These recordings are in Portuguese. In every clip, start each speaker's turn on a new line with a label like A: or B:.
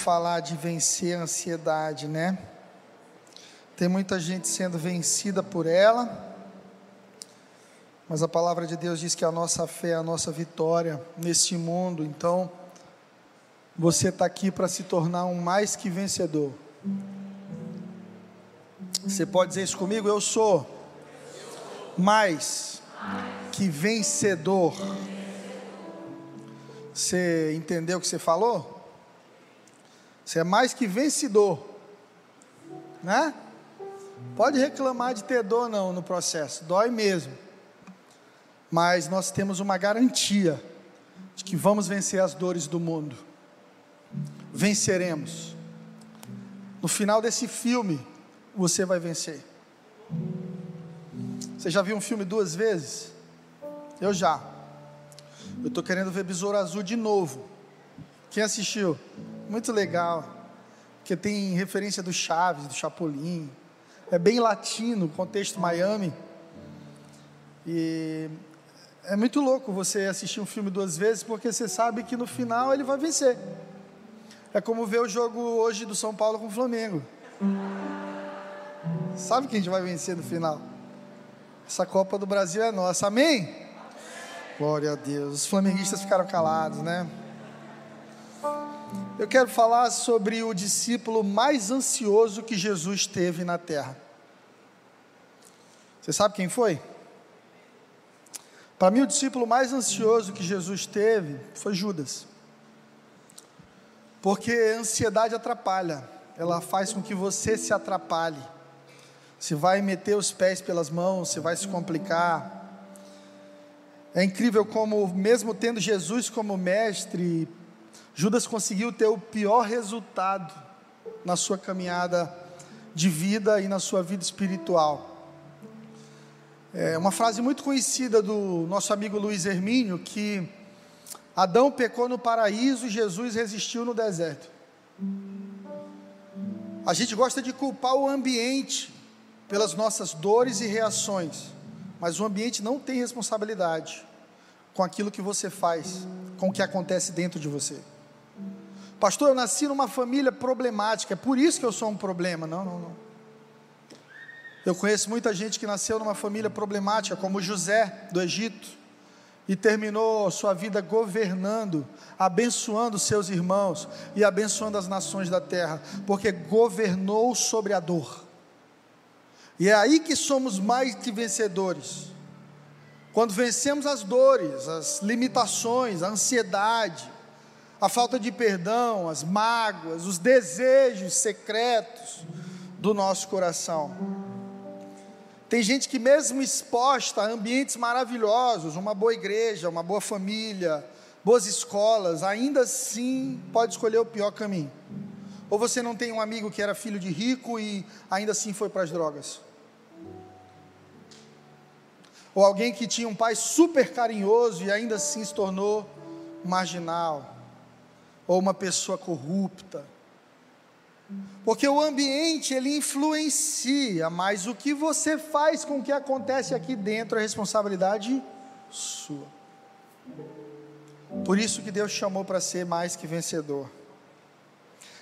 A: falar de vencer a ansiedade, né? Tem muita gente sendo vencida por ela, mas a palavra de Deus diz que a nossa fé é a nossa vitória neste mundo, então você está aqui para se tornar um mais que vencedor. Você pode dizer isso comigo? Eu sou mais que vencedor. Você entendeu o que você falou? Você é mais que vencedor, né? Pode reclamar de ter dor não no processo, dói mesmo. Mas nós temos uma garantia de que vamos vencer as dores do mundo. Venceremos. No final desse filme, você vai vencer. Você já viu um filme duas vezes? Eu já. Eu estou querendo ver Besouro Azul de novo. Quem assistiu? Muito legal. Porque tem referência do Chaves, do Chapolin. É bem latino, contexto Miami. E é muito louco você assistir um filme duas vezes, porque você sabe que no final ele vai vencer. É como ver o jogo hoje do São Paulo com o Flamengo. Sabe que a gente vai vencer no final? Essa Copa do Brasil é nossa, amém? Glória a Deus. Os flamenguistas ficaram calados, né? Eu quero falar sobre o discípulo mais ansioso que Jesus teve na terra. Você sabe quem foi? Para mim, o discípulo mais ansioso que Jesus teve foi Judas. Porque a ansiedade atrapalha, ela faz com que você se atrapalhe. Você vai meter os pés pelas mãos, você vai se complicar. É incrível como, mesmo tendo Jesus como mestre, Judas conseguiu ter o pior resultado na sua caminhada de vida e na sua vida espiritual. É uma frase muito conhecida do nosso amigo Luiz Hermínio que Adão pecou no paraíso e Jesus resistiu no deserto. A gente gosta de culpar o ambiente pelas nossas dores e reações, mas o ambiente não tem responsabilidade com aquilo que você faz, com o que acontece dentro de você. Pastor, eu nasci numa família problemática, é por isso que eu sou um problema. Não, não, não. Eu conheço muita gente que nasceu numa família problemática, como José do Egito, e terminou sua vida governando, abençoando seus irmãos e abençoando as nações da terra, porque governou sobre a dor. E é aí que somos mais que vencedores. Quando vencemos as dores, as limitações, a ansiedade, a falta de perdão, as mágoas, os desejos secretos do nosso coração. Tem gente que, mesmo exposta a ambientes maravilhosos, uma boa igreja, uma boa família, boas escolas, ainda assim pode escolher o pior caminho. Ou você não tem um amigo que era filho de rico e ainda assim foi para as drogas. Ou alguém que tinha um pai super carinhoso e ainda assim se tornou marginal. Ou uma pessoa corrupta. Porque o ambiente ele influencia, mas o que você faz com o que acontece aqui dentro é responsabilidade sua. Por isso que Deus chamou para ser mais que vencedor.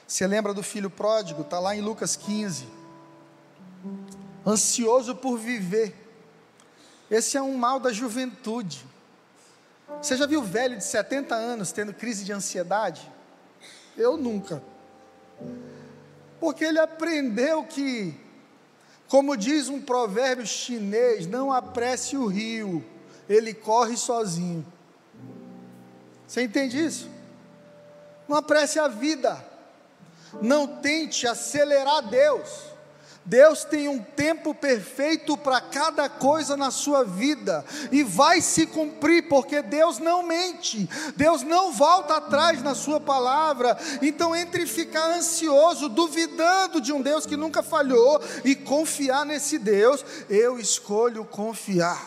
A: Você lembra do filho pródigo? Está lá em Lucas 15. Ansioso por viver esse é um mal da juventude. Você já viu velho de 70 anos tendo crise de ansiedade? Eu nunca. Porque ele aprendeu que, como diz um provérbio chinês, não apresse o rio, ele corre sozinho. Você entende isso? Não apresse a vida. Não tente acelerar Deus. Deus tem um tempo perfeito para cada coisa na sua vida e vai se cumprir, porque Deus não mente, Deus não volta atrás na sua palavra. Então, entre ficar ansioso, duvidando de um Deus que nunca falhou e confiar nesse Deus, eu escolho confiar.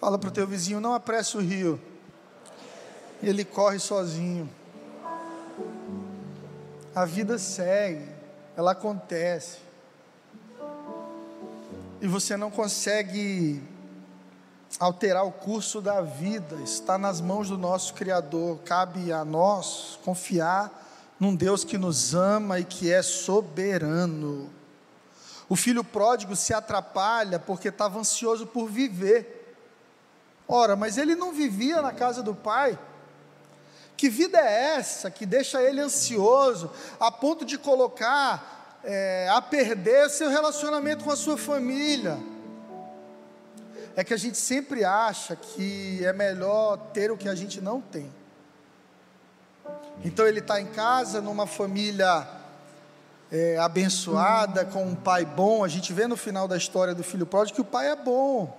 A: Fala para o teu vizinho: não apresse o rio, ele corre sozinho. A vida segue ela acontece. E você não consegue alterar o curso da vida, está nas mãos do nosso Criador. Cabe a nós confiar num Deus que nos ama e que é soberano. O filho pródigo se atrapalha porque estava ansioso por viver. Ora, mas ele não vivia na casa do pai. Que vida é essa que deixa ele ansioso a ponto de colocar é, a perder seu relacionamento com a sua família? É que a gente sempre acha que é melhor ter o que a gente não tem. Então ele está em casa, numa família é, abençoada, com um pai bom. A gente vê no final da história do filho pródigo que o pai é bom.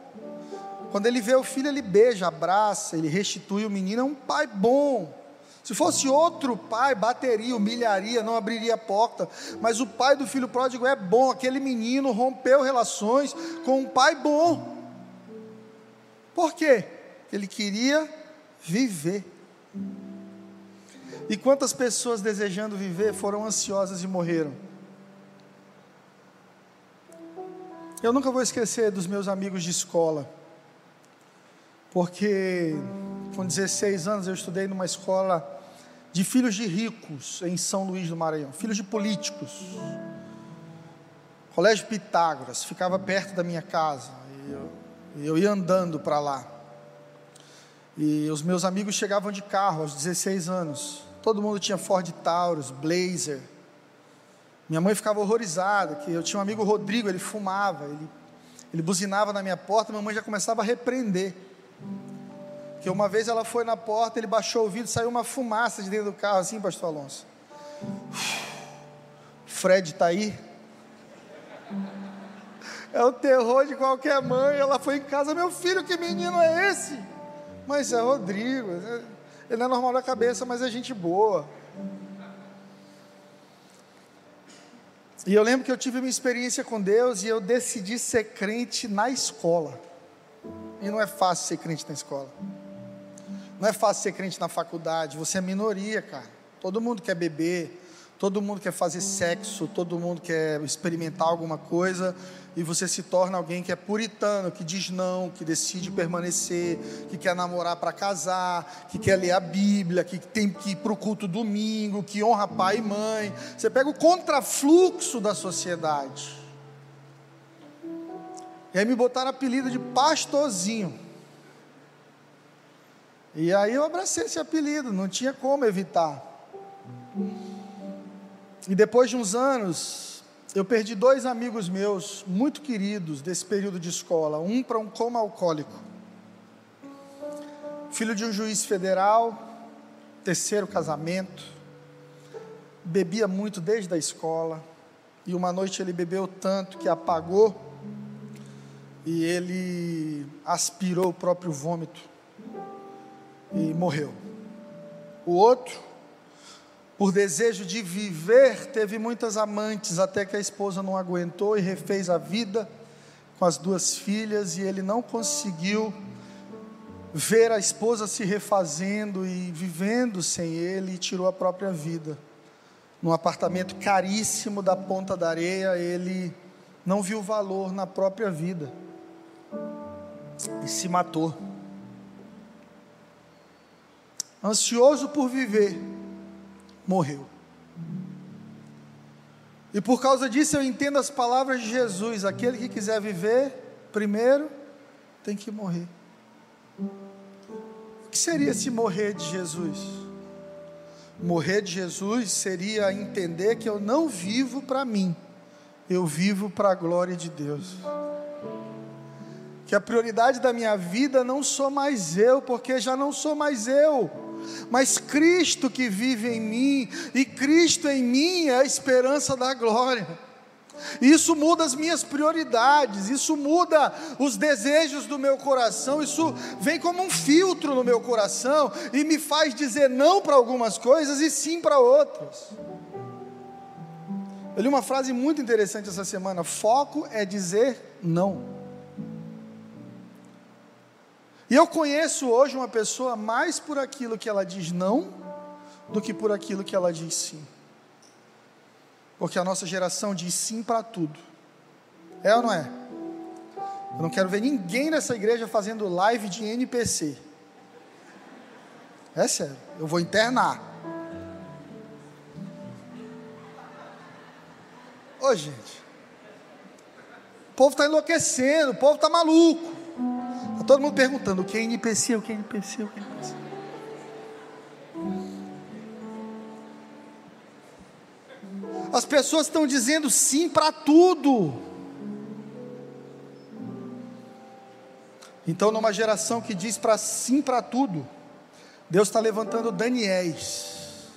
A: Quando ele vê o filho, ele beija, abraça, ele restitui o menino. É um pai bom. Se fosse outro pai, bateria, humilharia, não abriria a porta. Mas o pai do filho pródigo é bom. Aquele menino rompeu relações com um pai bom. Por quê? Ele queria viver. E quantas pessoas desejando viver foram ansiosas e morreram? Eu nunca vou esquecer dos meus amigos de escola, porque com 16 anos eu estudei numa escola de filhos de ricos em São Luís do Maranhão, filhos de políticos. Colégio Pitágoras, ficava perto da minha casa. E eu, eu ia andando para lá. E os meus amigos chegavam de carro aos 16 anos. Todo mundo tinha Ford Taurus, Blazer. Minha mãe ficava horrorizada, que eu tinha um amigo Rodrigo, ele fumava, ele, ele buzinava na minha porta, minha mãe já começava a repreender. Que uma vez ela foi na porta, ele baixou o vidro, saiu uma fumaça de dentro do carro, assim, pastor Alonso. Fred está aí? É o terror de qualquer mãe. Ela foi em casa, meu filho, que menino é esse? Mas é Rodrigo. Ele não é normal da cabeça, mas é gente boa. E eu lembro que eu tive uma experiência com Deus e eu decidi ser crente na escola. E não é fácil ser crente na escola. Não é fácil ser crente na faculdade, você é minoria, cara. Todo mundo quer beber, todo mundo quer fazer sexo, todo mundo quer experimentar alguma coisa, e você se torna alguém que é puritano, que diz não, que decide permanecer, que quer namorar para casar, que quer ler a Bíblia, que tem que ir para o culto domingo, que honra pai e mãe. Você pega o contrafluxo da sociedade. E aí me botaram apelido de pastorzinho. E aí eu abracei esse apelido, não tinha como evitar. E depois de uns anos, eu perdi dois amigos meus, muito queridos, desse período de escola. Um para um coma alcoólico. Filho de um juiz federal, terceiro casamento. Bebia muito desde a escola. E uma noite ele bebeu tanto que apagou. E ele aspirou o próprio vômito e morreu. O outro, por desejo de viver, teve muitas amantes, até que a esposa não aguentou e refez a vida com as duas filhas, e ele não conseguiu ver a esposa se refazendo e vivendo sem ele, e tirou a própria vida. Num apartamento caríssimo da Ponta da Areia, ele não viu valor na própria vida e se matou ansioso por viver, morreu. E por causa disso eu entendo as palavras de Jesus: aquele que quiser viver, primeiro tem que morrer. O que seria se morrer de Jesus? Morrer de Jesus seria entender que eu não vivo para mim, eu vivo para a glória de Deus. Que a prioridade da minha vida não sou mais eu, porque já não sou mais eu mas Cristo que vive em mim, e Cristo em mim é a esperança da glória. Isso muda as minhas prioridades, isso muda os desejos do meu coração, isso vem como um filtro no meu coração e me faz dizer não para algumas coisas e sim para outras. Eu li uma frase muito interessante essa semana: foco é dizer não. E eu conheço hoje uma pessoa mais por aquilo que ela diz não do que por aquilo que ela diz sim. Porque a nossa geração diz sim para tudo. É ou não é? Eu não quero ver ninguém nessa igreja fazendo live de NPC. É sério, eu vou internar. Ô, gente. O povo está enlouquecendo, o povo está maluco. Está todo mundo perguntando o que é NPC, o que é NPC, o que é NPC. As pessoas estão dizendo sim para tudo. Então, numa geração que diz para sim para tudo, Deus está levantando Daniéis,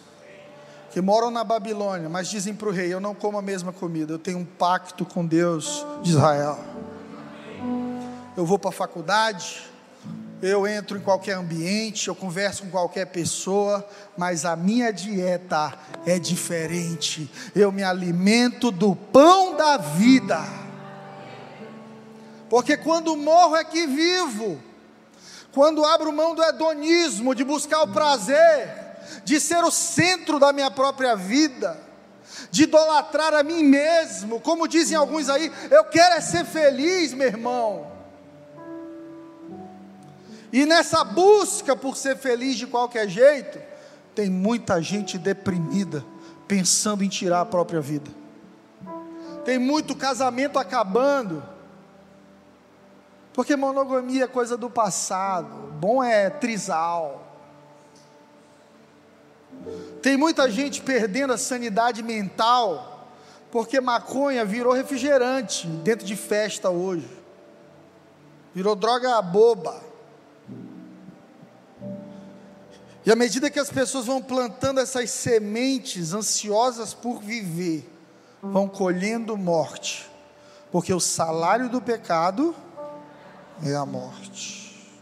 A: que moram na Babilônia, mas dizem para o rei: Eu não como a mesma comida, eu tenho um pacto com Deus de Israel. Eu vou para a faculdade, eu entro em qualquer ambiente, eu converso com qualquer pessoa, mas a minha dieta é diferente. Eu me alimento do pão da vida. Porque quando morro é que vivo. Quando abro mão do hedonismo, de buscar o prazer, de ser o centro da minha própria vida, de idolatrar a mim mesmo, como dizem alguns aí, eu quero é ser feliz, meu irmão. E nessa busca por ser feliz de qualquer jeito, tem muita gente deprimida, pensando em tirar a própria vida. Tem muito casamento acabando, porque monogamia é coisa do passado, bom é trisal. Tem muita gente perdendo a sanidade mental, porque maconha virou refrigerante dentro de festa hoje, virou droga boba. E à medida que as pessoas vão plantando essas sementes ansiosas por viver, vão colhendo morte, porque o salário do pecado é a morte.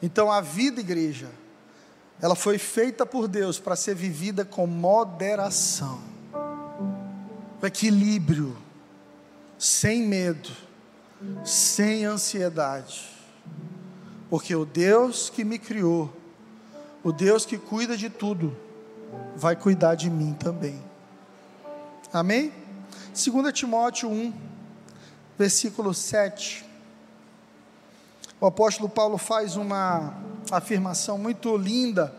A: Então a vida, igreja, ela foi feita por Deus para ser vivida com moderação, com equilíbrio, sem medo, sem ansiedade, porque o Deus que me criou o Deus que cuida de tudo, vai cuidar de mim também. Amém? 2 Timóteo 1, versículo 7. O apóstolo Paulo faz uma afirmação muito linda,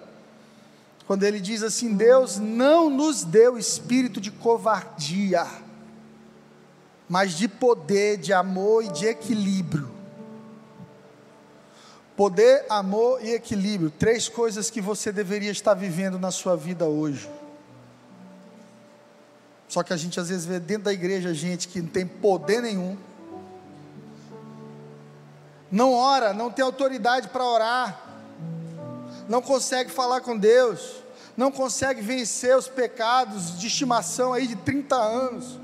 A: quando ele diz assim: Deus não nos deu espírito de covardia, mas de poder, de amor e de equilíbrio. Poder, amor e equilíbrio. Três coisas que você deveria estar vivendo na sua vida hoje. Só que a gente às vezes vê dentro da igreja gente que não tem poder nenhum. Não ora, não tem autoridade para orar. Não consegue falar com Deus. Não consegue vencer os pecados de estimação aí de 30 anos.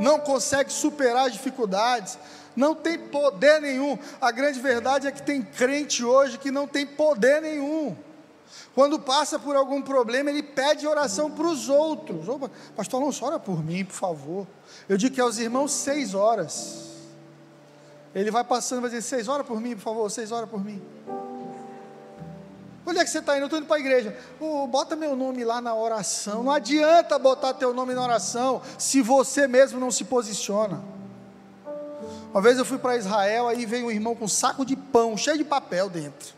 A: Não consegue superar as dificuldades não tem poder nenhum. A grande verdade é que tem crente hoje que não tem poder nenhum. Quando passa por algum problema, ele pede oração para os outros. Opa, pastor Alonso, ora por mim, por favor. Eu digo que aos irmãos seis horas. Ele vai passando vai dizer, seis horas por mim, por favor, seis horas por mim. Onde é que você está indo? Eu estou indo para a igreja. Oh, bota meu nome lá na oração. Não adianta botar teu nome na oração se você mesmo não se posiciona. Uma vez eu fui para Israel, aí veio um irmão com um saco de pão, cheio de papel dentro.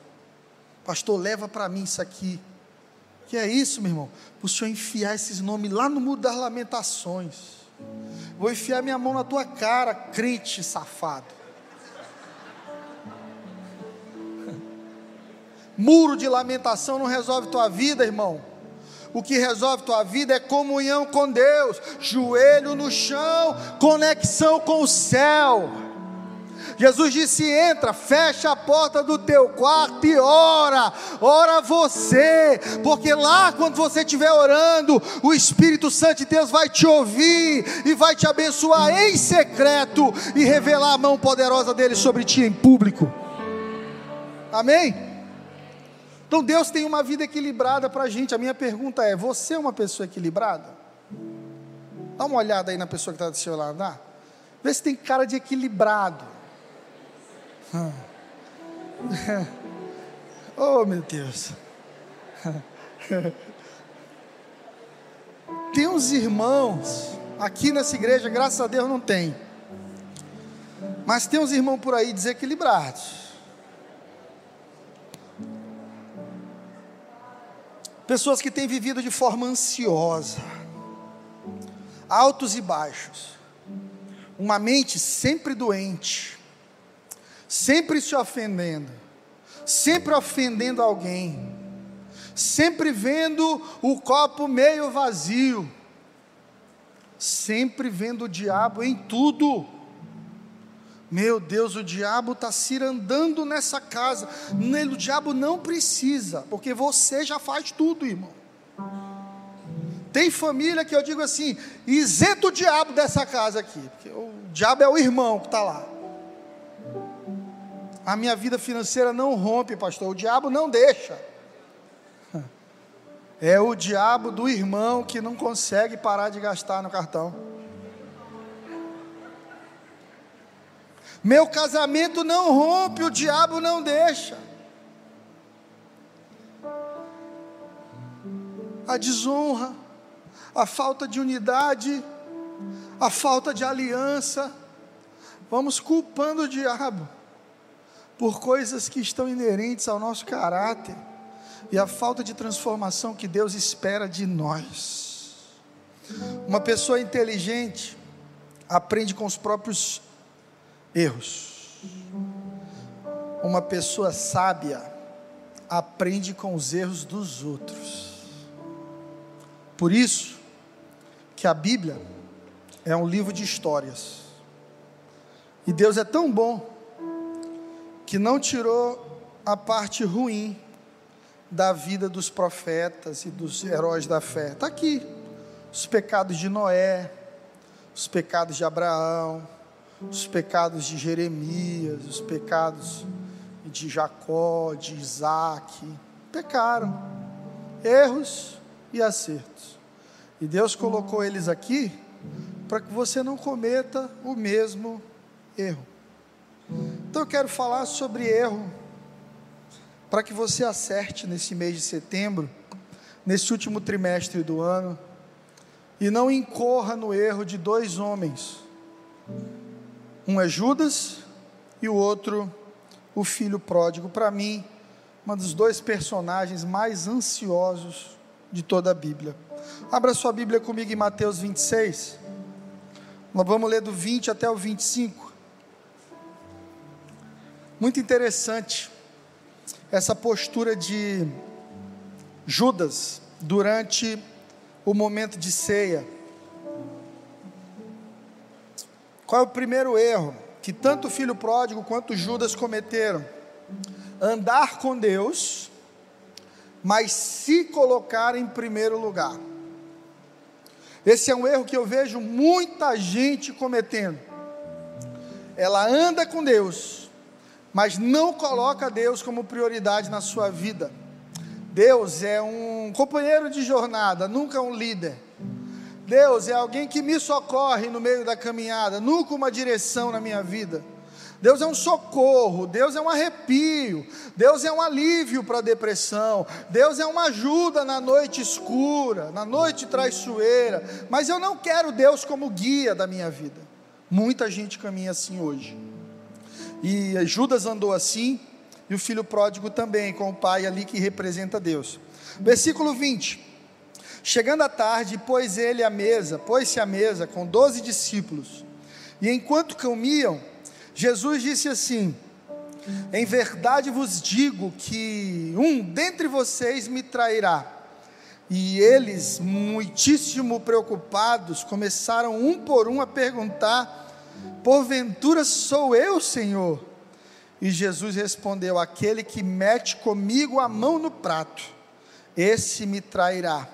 A: Pastor, leva para mim isso aqui. Que é isso, meu irmão? Para o senhor enfiar esses nomes lá no muro das lamentações. Vou enfiar minha mão na tua cara, crente safado. Muro de lamentação não resolve tua vida, irmão. O que resolve tua vida é comunhão com Deus, joelho no chão, conexão com o céu. Jesus disse: entra, fecha a porta do teu quarto e ora, ora você, porque lá quando você estiver orando, o Espírito Santo de Deus vai te ouvir e vai te abençoar em secreto e revelar a mão poderosa dele sobre ti em público. Amém? Então Deus tem uma vida equilibrada para a gente. A minha pergunta é: você é uma pessoa equilibrada? Dá uma olhada aí na pessoa que está do seu lado. Dá? Vê se tem cara de equilibrado. oh, meu Deus. Tem uns irmãos, aqui nessa igreja, graças a Deus não tem. Mas tem uns irmãos por aí desequilibrados. Pessoas que têm vivido de forma ansiosa, altos e baixos. uma mente sempre doente, sempre se ofendendo, sempre ofendendo alguém, sempre vendo o copo meio vazio, sempre vendo o diabo em tudo. Meu Deus, o diabo está cirandando nessa casa. O diabo não precisa, porque você já faz tudo, irmão. Tem família que eu digo assim: isenta o diabo dessa casa aqui, porque o diabo é o irmão que está lá. A minha vida financeira não rompe, pastor, o diabo não deixa. É o diabo do irmão que não consegue parar de gastar no cartão. Meu casamento não rompe, o diabo não deixa. A desonra, a falta de unidade, a falta de aliança. Vamos culpando o diabo por coisas que estão inerentes ao nosso caráter e a falta de transformação que Deus espera de nós. Uma pessoa inteligente aprende com os próprios erros. Uma pessoa sábia aprende com os erros dos outros. Por isso que a Bíblia é um livro de histórias. E Deus é tão bom que não tirou a parte ruim da vida dos profetas e dos heróis da fé. Está aqui. Os pecados de Noé, os pecados de Abraão, os pecados de Jeremias, os pecados de Jacó, de Isaac. Pecaram. Erros e acertos. E Deus colocou eles aqui para que você não cometa o mesmo erro. Então eu quero falar sobre erro para que você acerte nesse mês de setembro, nesse último trimestre do ano, e não incorra no erro de dois homens. Um é Judas e o outro o filho pródigo. Para mim, um dos dois personagens mais ansiosos de toda a Bíblia. Abra sua Bíblia comigo em Mateus 26. Nós vamos ler do 20 até o 25. Muito interessante essa postura de Judas durante o momento de ceia. Qual é o primeiro erro que tanto o filho pródigo quanto Judas cometeram? Andar com Deus, mas se colocar em primeiro lugar. Esse é um erro que eu vejo muita gente cometendo. Ela anda com Deus, mas não coloca Deus como prioridade na sua vida. Deus é um companheiro de jornada, nunca um líder. Deus é alguém que me socorre no meio da caminhada, nunca uma direção na minha vida. Deus é um socorro, Deus é um arrepio, Deus é um alívio para a depressão, Deus é uma ajuda na noite escura, na noite traiçoeira, mas eu não quero Deus como guia da minha vida. Muita gente caminha assim hoje. E Judas andou assim, e o filho pródigo também, com o pai ali que representa Deus. Versículo 20. Chegando à tarde, pôs ele à mesa, pôs-se à mesa com doze discípulos. E enquanto comiam, Jesus disse assim: Em verdade vos digo que um dentre vocês me trairá. E eles, muitíssimo preocupados, começaram um por um a perguntar Porventura sou eu, Senhor? E Jesus respondeu: Aquele que mete comigo a mão no prato, esse me trairá.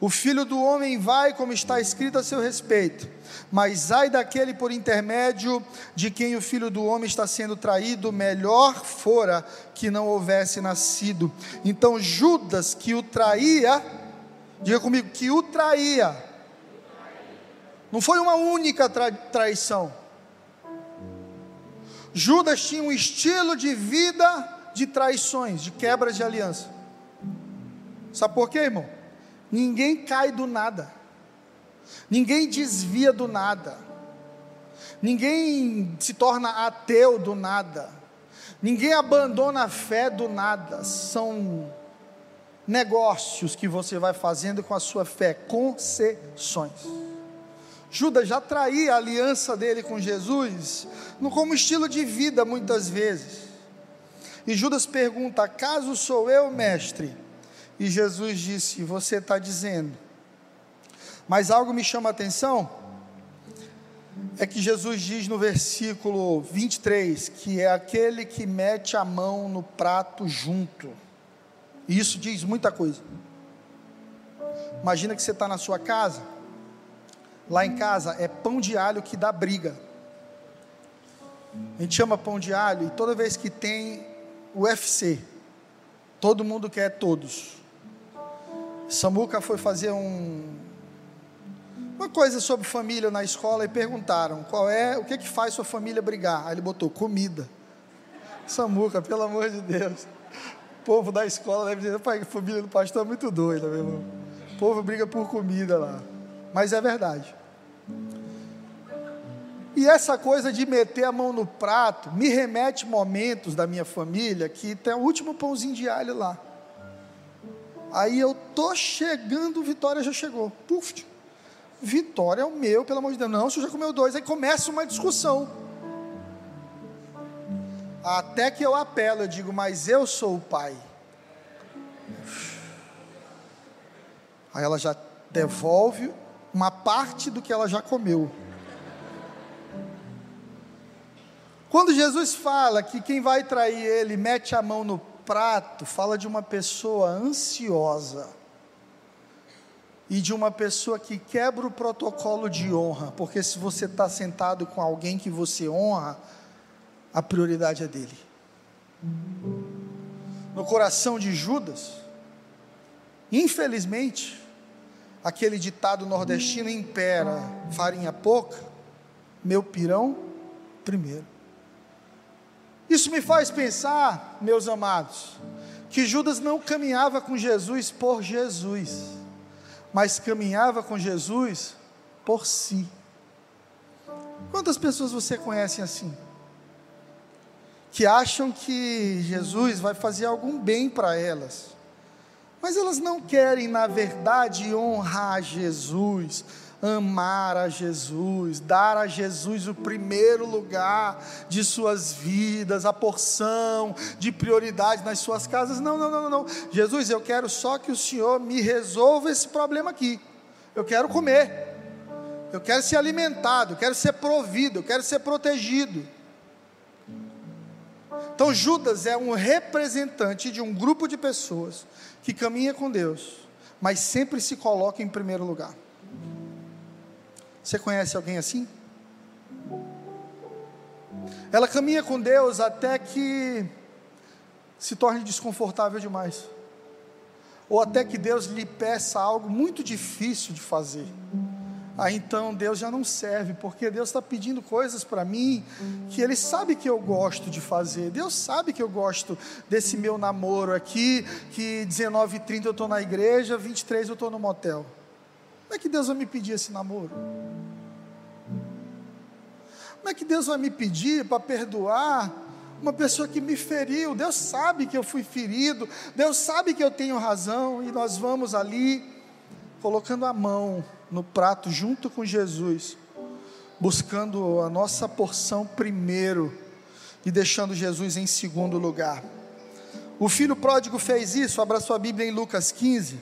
A: O filho do homem vai, como está escrito a seu respeito, mas ai daquele por intermédio de quem o filho do homem está sendo traído, melhor fora que não houvesse nascido. Então Judas, que o traía, diga comigo, que o traía, não foi uma única tra traição, Judas tinha um estilo de vida de traições, de quebras de aliança. Sabe por quê, irmão? Ninguém cai do nada, ninguém desvia do nada, ninguém se torna ateu do nada, ninguém abandona a fé do nada. São negócios que você vai fazendo com a sua fé, concessões. Judas já traía a aliança dele com Jesus, como estilo de vida muitas vezes. E Judas pergunta: Acaso sou eu, mestre? E Jesus disse: Você está dizendo. Mas algo me chama a atenção, é que Jesus diz no versículo 23 que é aquele que mete a mão no prato junto. E isso diz muita coisa. Imagina que você está na sua casa, lá em casa é pão de alho que dá briga. A gente chama pão de alho e toda vez que tem UFC, todo mundo quer todos. Samuca foi fazer um, uma coisa sobre família na escola e perguntaram qual é, o que que faz sua família brigar? Aí ele botou comida. Samuca, pelo amor de Deus. O povo da escola deve dizer, pai, a família do pastor é muito doida, meu irmão. O povo briga por comida lá. Mas é verdade. E essa coisa de meter a mão no prato me remete momentos da minha família que tem o último pãozinho de alho lá. Aí eu tô chegando, Vitória já chegou. Puf, Vitória é o meu, pelo amor de Deus. Não, o senhor já comeu dois. Aí começa uma discussão. Até que eu apelo, eu digo, mas eu sou o pai. Aí ela já devolve uma parte do que ela já comeu. Quando Jesus fala que quem vai trair ele mete a mão no prato, fala de uma pessoa ansiosa e de uma pessoa que quebra o protocolo de honra, porque se você está sentado com alguém que você honra, a prioridade é dele. No coração de Judas, infelizmente, aquele ditado nordestino impera: farinha pouca, meu pirão primeiro. Isso me faz pensar, meus amados, que Judas não caminhava com Jesus por Jesus mas caminhava com Jesus por si. Quantas pessoas você conhece assim? Que acham que Jesus vai fazer algum bem para elas, mas elas não querem, na verdade, honrar Jesus, amar a Jesus, dar a Jesus o primeiro lugar de suas vidas, a porção de prioridade nas suas casas. Não, não, não, não. Jesus, eu quero só que o Senhor me resolva esse problema aqui. Eu quero comer. Eu quero ser alimentado, eu quero ser provido, eu quero ser protegido. Então Judas é um representante de um grupo de pessoas que caminha com Deus, mas sempre se coloca em primeiro lugar. Você conhece alguém assim? Ela caminha com Deus até que se torne desconfortável demais. Ou até que Deus lhe peça algo muito difícil de fazer. Aí então Deus já não serve, porque Deus está pedindo coisas para mim que Ele sabe que eu gosto de fazer. Deus sabe que eu gosto desse meu namoro aqui, que 19h30 eu estou na igreja, 23 eu estou no motel. Como é que Deus vai me pedir esse namoro? Como é que Deus vai me pedir para perdoar uma pessoa que me feriu? Deus sabe que eu fui ferido, Deus sabe que eu tenho razão, e nós vamos ali, colocando a mão no prato junto com Jesus, buscando a nossa porção primeiro e deixando Jesus em segundo lugar. O filho pródigo fez isso, abra sua Bíblia em Lucas 15,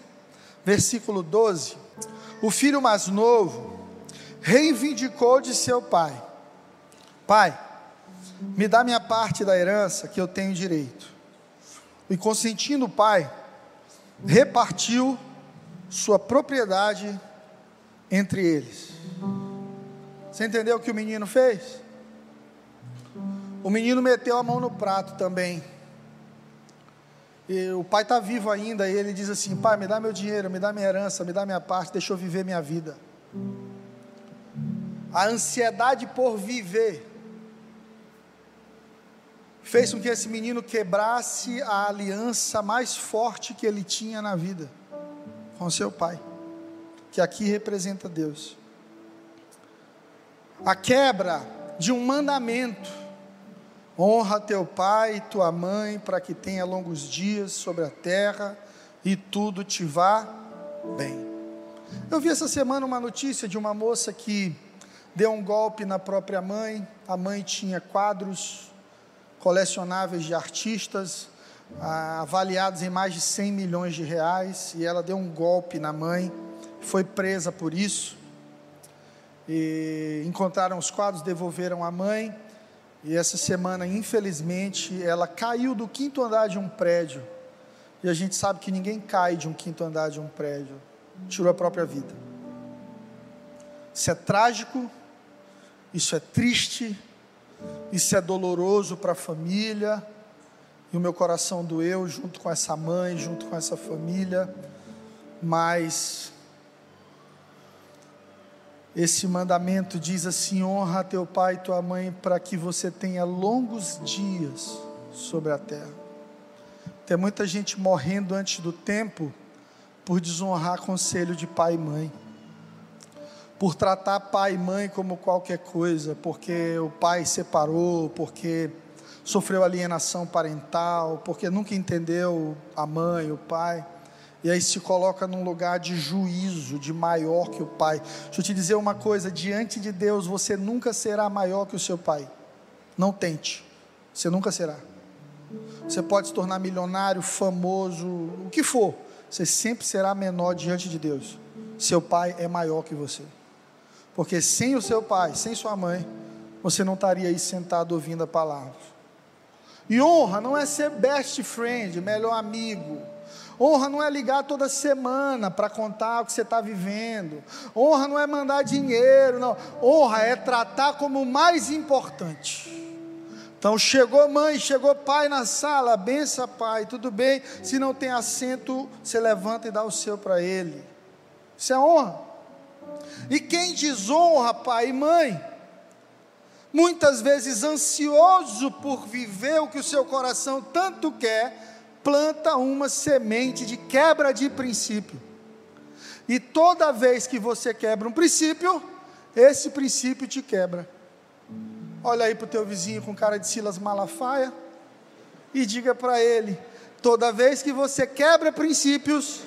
A: versículo 12 o filho mais novo reivindicou de seu pai: Pai, me dá minha parte da herança que eu tenho direito. E consentindo o pai, repartiu sua propriedade entre eles. Você entendeu o que o menino fez? O menino meteu a mão no prato também e o pai está vivo ainda, e ele diz assim: Pai, me dá meu dinheiro, me dá minha herança, me dá minha parte, deixa eu viver minha vida. A ansiedade por viver fez com que esse menino quebrasse a aliança mais forte que ele tinha na vida com seu pai, que aqui representa Deus. A quebra de um mandamento Honra teu pai e tua mãe, para que tenha longos dias sobre a terra e tudo te vá bem. Eu vi essa semana uma notícia de uma moça que deu um golpe na própria mãe. A mãe tinha quadros colecionáveis de artistas, avaliados em mais de 100 milhões de reais, e ela deu um golpe na mãe, foi presa por isso. E encontraram os quadros, devolveram à mãe, e essa semana, infelizmente, ela caiu do quinto andar de um prédio. E a gente sabe que ninguém cai de um quinto andar de um prédio. Tirou a própria vida. Isso é trágico, isso é triste, isso é doloroso para a família. E o meu coração doeu junto com essa mãe, junto com essa família. Mas esse mandamento diz assim: honra teu pai e tua mãe para que você tenha longos dias sobre a terra. Tem muita gente morrendo antes do tempo por desonrar conselho de pai e mãe por tratar pai e mãe como qualquer coisa, porque o pai separou, porque sofreu alienação parental, porque nunca entendeu a mãe, o pai, e aí se coloca num lugar de juízo, de maior que o pai. Deixa eu te dizer uma coisa: diante de Deus você nunca será maior que o seu pai. Não tente, você nunca será. Você pode se tornar milionário, famoso, o que for, você sempre será menor diante de Deus. Seu pai é maior que você. Porque sem o seu pai, sem sua mãe, você não estaria aí sentado ouvindo a palavra. E honra não é ser best friend, melhor amigo. Honra não é ligar toda semana para contar o que você está vivendo. Honra não é mandar dinheiro, não. Honra é tratar como o mais importante. Então chegou mãe, chegou pai na sala, bença pai, tudo bem. Se não tem assento, você levanta e dá o seu para ele. Isso é honra. E quem desonra pai e mãe, muitas vezes ansioso por viver o que o seu coração tanto quer, planta uma semente de quebra de princípio. E toda vez que você quebra um princípio, esse princípio te quebra. Olha aí para o teu vizinho com cara de Silas Malafaia e diga para ele: toda vez que você quebra princípios,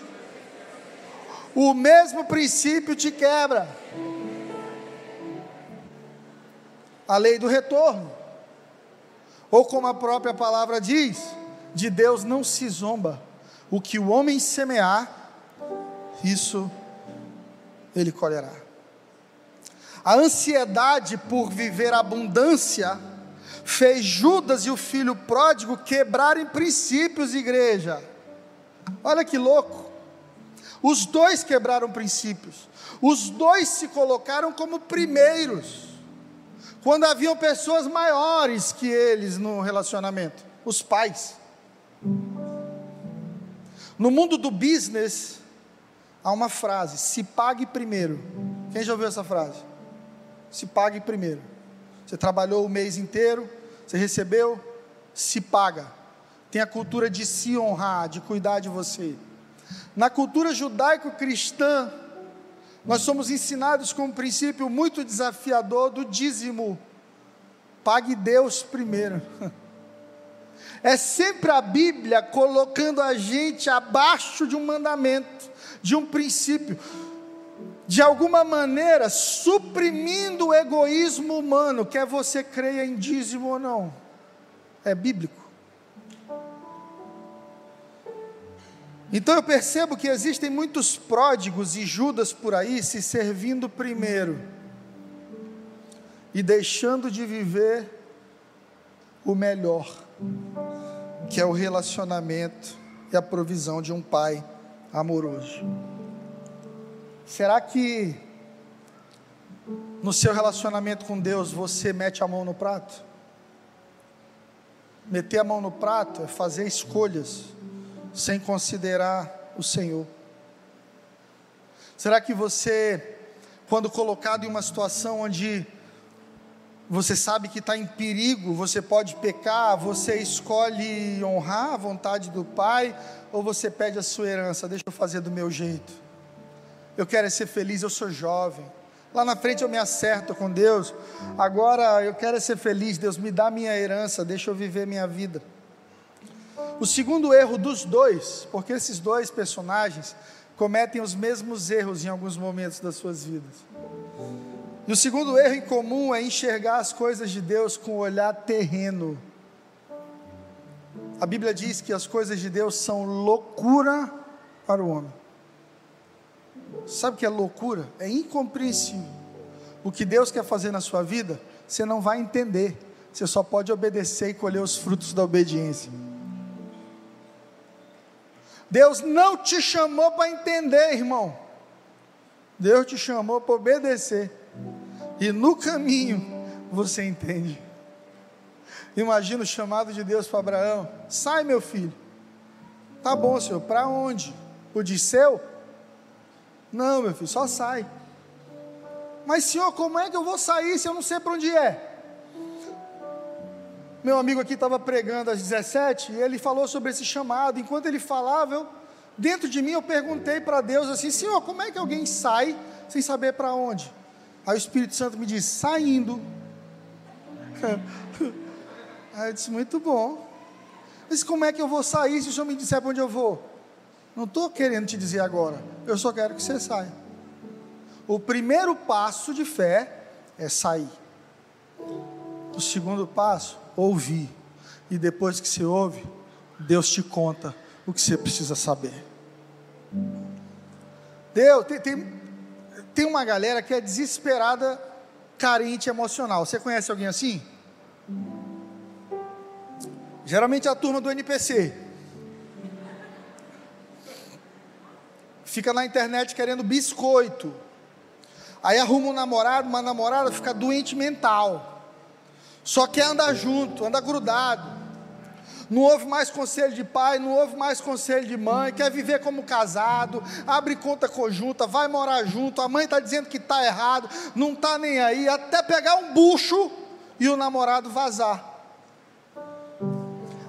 A: o mesmo princípio te quebra. A lei do retorno. Ou como a própria palavra diz, de Deus não se zomba. O que o homem semear, isso ele colherá. A ansiedade por viver abundância fez Judas e o filho pródigo quebrarem princípios, igreja. Olha que louco. Os dois quebraram princípios. Os dois se colocaram como primeiros. Quando haviam pessoas maiores que eles no relacionamento, os pais. No mundo do business, há uma frase: se pague primeiro. Quem já ouviu essa frase? Se pague primeiro. Você trabalhou o mês inteiro, você recebeu, se paga. Tem a cultura de se honrar, de cuidar de você. Na cultura judaico-cristã, nós somos ensinados com um princípio muito desafiador do dízimo. Pague Deus primeiro. É sempre a Bíblia colocando a gente abaixo de um mandamento, de um princípio, de alguma maneira suprimindo o egoísmo humano, quer você creia em dízimo ou não. É bíblico. Então eu percebo que existem muitos pródigos e Judas por aí se servindo primeiro e deixando de viver o melhor, que é o relacionamento e a provisão de um pai amoroso. Será que no seu relacionamento com Deus você mete a mão no prato? Meter a mão no prato é fazer escolhas sem considerar o Senhor? Será que você, quando colocado em uma situação onde você sabe que está em perigo, você pode pecar, você escolhe honrar a vontade do Pai, ou você pede a sua herança, deixa eu fazer do meu jeito. Eu quero é ser feliz, eu sou jovem. Lá na frente eu me acerto com Deus. Agora eu quero é ser feliz, Deus me dá minha herança, deixa eu viver minha vida. O segundo erro dos dois, porque esses dois personagens cometem os mesmos erros em alguns momentos das suas vidas. E o segundo erro em comum é enxergar as coisas de Deus com o olhar terreno. A Bíblia diz que as coisas de Deus são loucura para o homem. Sabe o que é loucura? É incompreensível. O que Deus quer fazer na sua vida, você não vai entender. Você só pode obedecer e colher os frutos da obediência. Deus não te chamou para entender, irmão. Deus te chamou para obedecer. E no caminho você entende. Imagina o chamado de Deus para Abraão: sai, meu filho. Tá bom, senhor, para onde? O Disseu? Não, meu filho, só sai. Mas, senhor, como é que eu vou sair se eu não sei para onde é? Meu amigo aqui estava pregando às 17 e ele falou sobre esse chamado. Enquanto ele falava, eu, dentro de mim eu perguntei para Deus assim: Senhor, como é que alguém sai sem saber para onde? Aí o Espírito Santo me disse: saindo. Aí eu disse: Muito bom. Mas como é que eu vou sair se o Senhor me disser para onde eu vou? Não estou querendo te dizer agora, eu só quero que você saia. O primeiro passo de fé é sair. O segundo passo, ouvir. E depois que você ouve, Deus te conta o que você precisa saber. Deus, tem, tem, tem uma galera que é desesperada, carente emocional. Você conhece alguém assim? Geralmente é a turma do NPC. Fica na internet querendo biscoito. Aí arruma um namorado, uma namorada, fica doente mental. Só quer andar junto, anda grudado. Não ouve mais conselho de pai, não ouve mais conselho de mãe, quer viver como casado, abre conta conjunta, vai morar junto, a mãe está dizendo que está errado, não está nem aí, até pegar um bucho e o namorado vazar.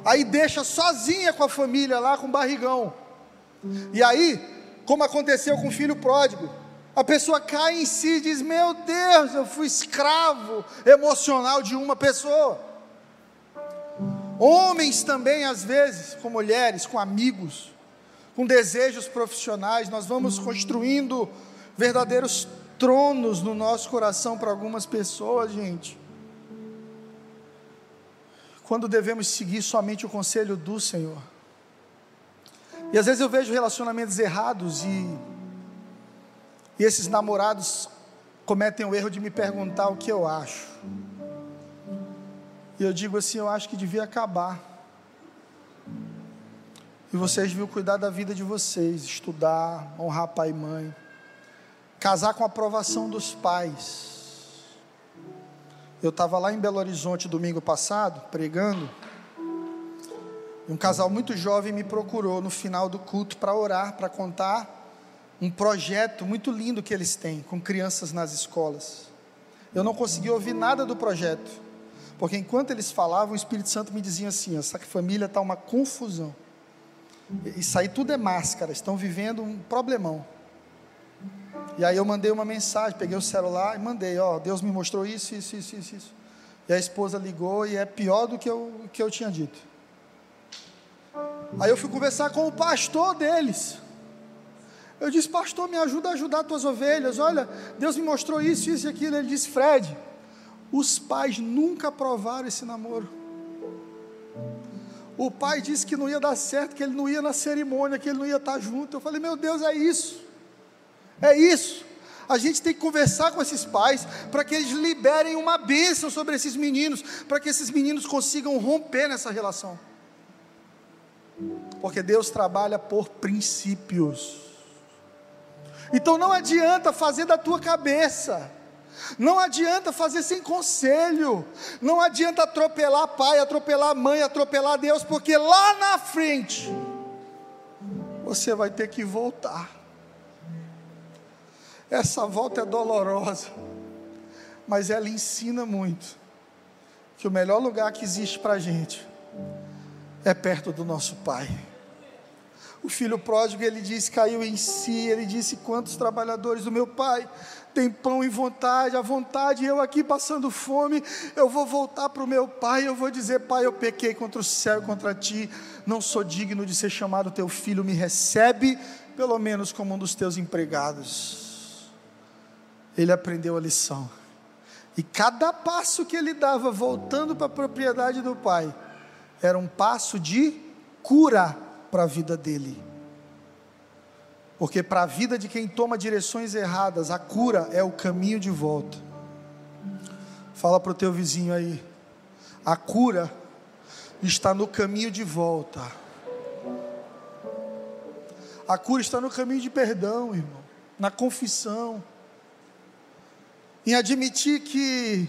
A: Aí deixa sozinha com a família lá com o barrigão. E aí, como aconteceu com o filho pródigo, a pessoa cai em si e diz: Meu Deus, eu fui escravo emocional de uma pessoa. Homens também, às vezes, com mulheres, com amigos, com desejos profissionais, nós vamos construindo verdadeiros tronos no nosso coração para algumas pessoas, gente. Quando devemos seguir somente o conselho do Senhor. E às vezes eu vejo relacionamentos errados e e esses namorados cometem o erro de me perguntar o que eu acho. E eu digo assim: eu acho que devia acabar. E vocês deviam cuidar da vida de vocês, estudar, honrar pai e mãe, casar com a aprovação dos pais. Eu estava lá em Belo Horizonte domingo passado, pregando. Um casal muito jovem me procurou no final do culto para orar, para contar um projeto muito lindo que eles têm com crianças nas escolas. Eu não consegui ouvir nada do projeto, porque enquanto eles falavam, o Espírito Santo me dizia assim: essa família está uma confusão. Isso aí tudo é máscara, estão vivendo um problemão. E aí eu mandei uma mensagem, peguei o celular e mandei, ó, Deus me mostrou isso, isso, isso, isso, isso. E a esposa ligou e é pior do que eu, que eu tinha dito. Aí eu fui conversar com o pastor deles. Eu disse, pastor, me ajuda a ajudar tuas ovelhas. Olha, Deus me mostrou isso, isso e aquilo. Ele disse, Fred, os pais nunca aprovaram esse namoro. O pai disse que não ia dar certo, que ele não ia na cerimônia, que ele não ia estar junto. Eu falei, meu Deus, é isso. É isso. A gente tem que conversar com esses pais para que eles liberem uma bênção sobre esses meninos, para que esses meninos consigam romper nessa relação. Porque Deus trabalha por princípios. Então não adianta fazer da tua cabeça. Não adianta fazer sem conselho. Não adianta atropelar pai, atropelar mãe, atropelar Deus, porque lá na frente você vai ter que voltar. Essa volta é dolorosa, mas ela ensina muito que o melhor lugar que existe para a gente é perto do nosso Pai. O filho pródigo, ele disse, caiu em si, ele disse: Quantos trabalhadores do meu pai têm pão e vontade, a vontade, eu aqui passando fome, eu vou voltar para o meu pai, eu vou dizer: Pai, eu pequei contra o céu e contra ti, não sou digno de ser chamado teu filho, me recebe, pelo menos como um dos teus empregados. Ele aprendeu a lição. E cada passo que ele dava voltando para a propriedade do pai, era um passo de cura para a vida dele. Porque para a vida de quem toma direções erradas, a cura é o caminho de volta. Fala para o teu vizinho aí. A cura está no caminho de volta. A cura está no caminho de perdão, irmão. Na confissão em admitir que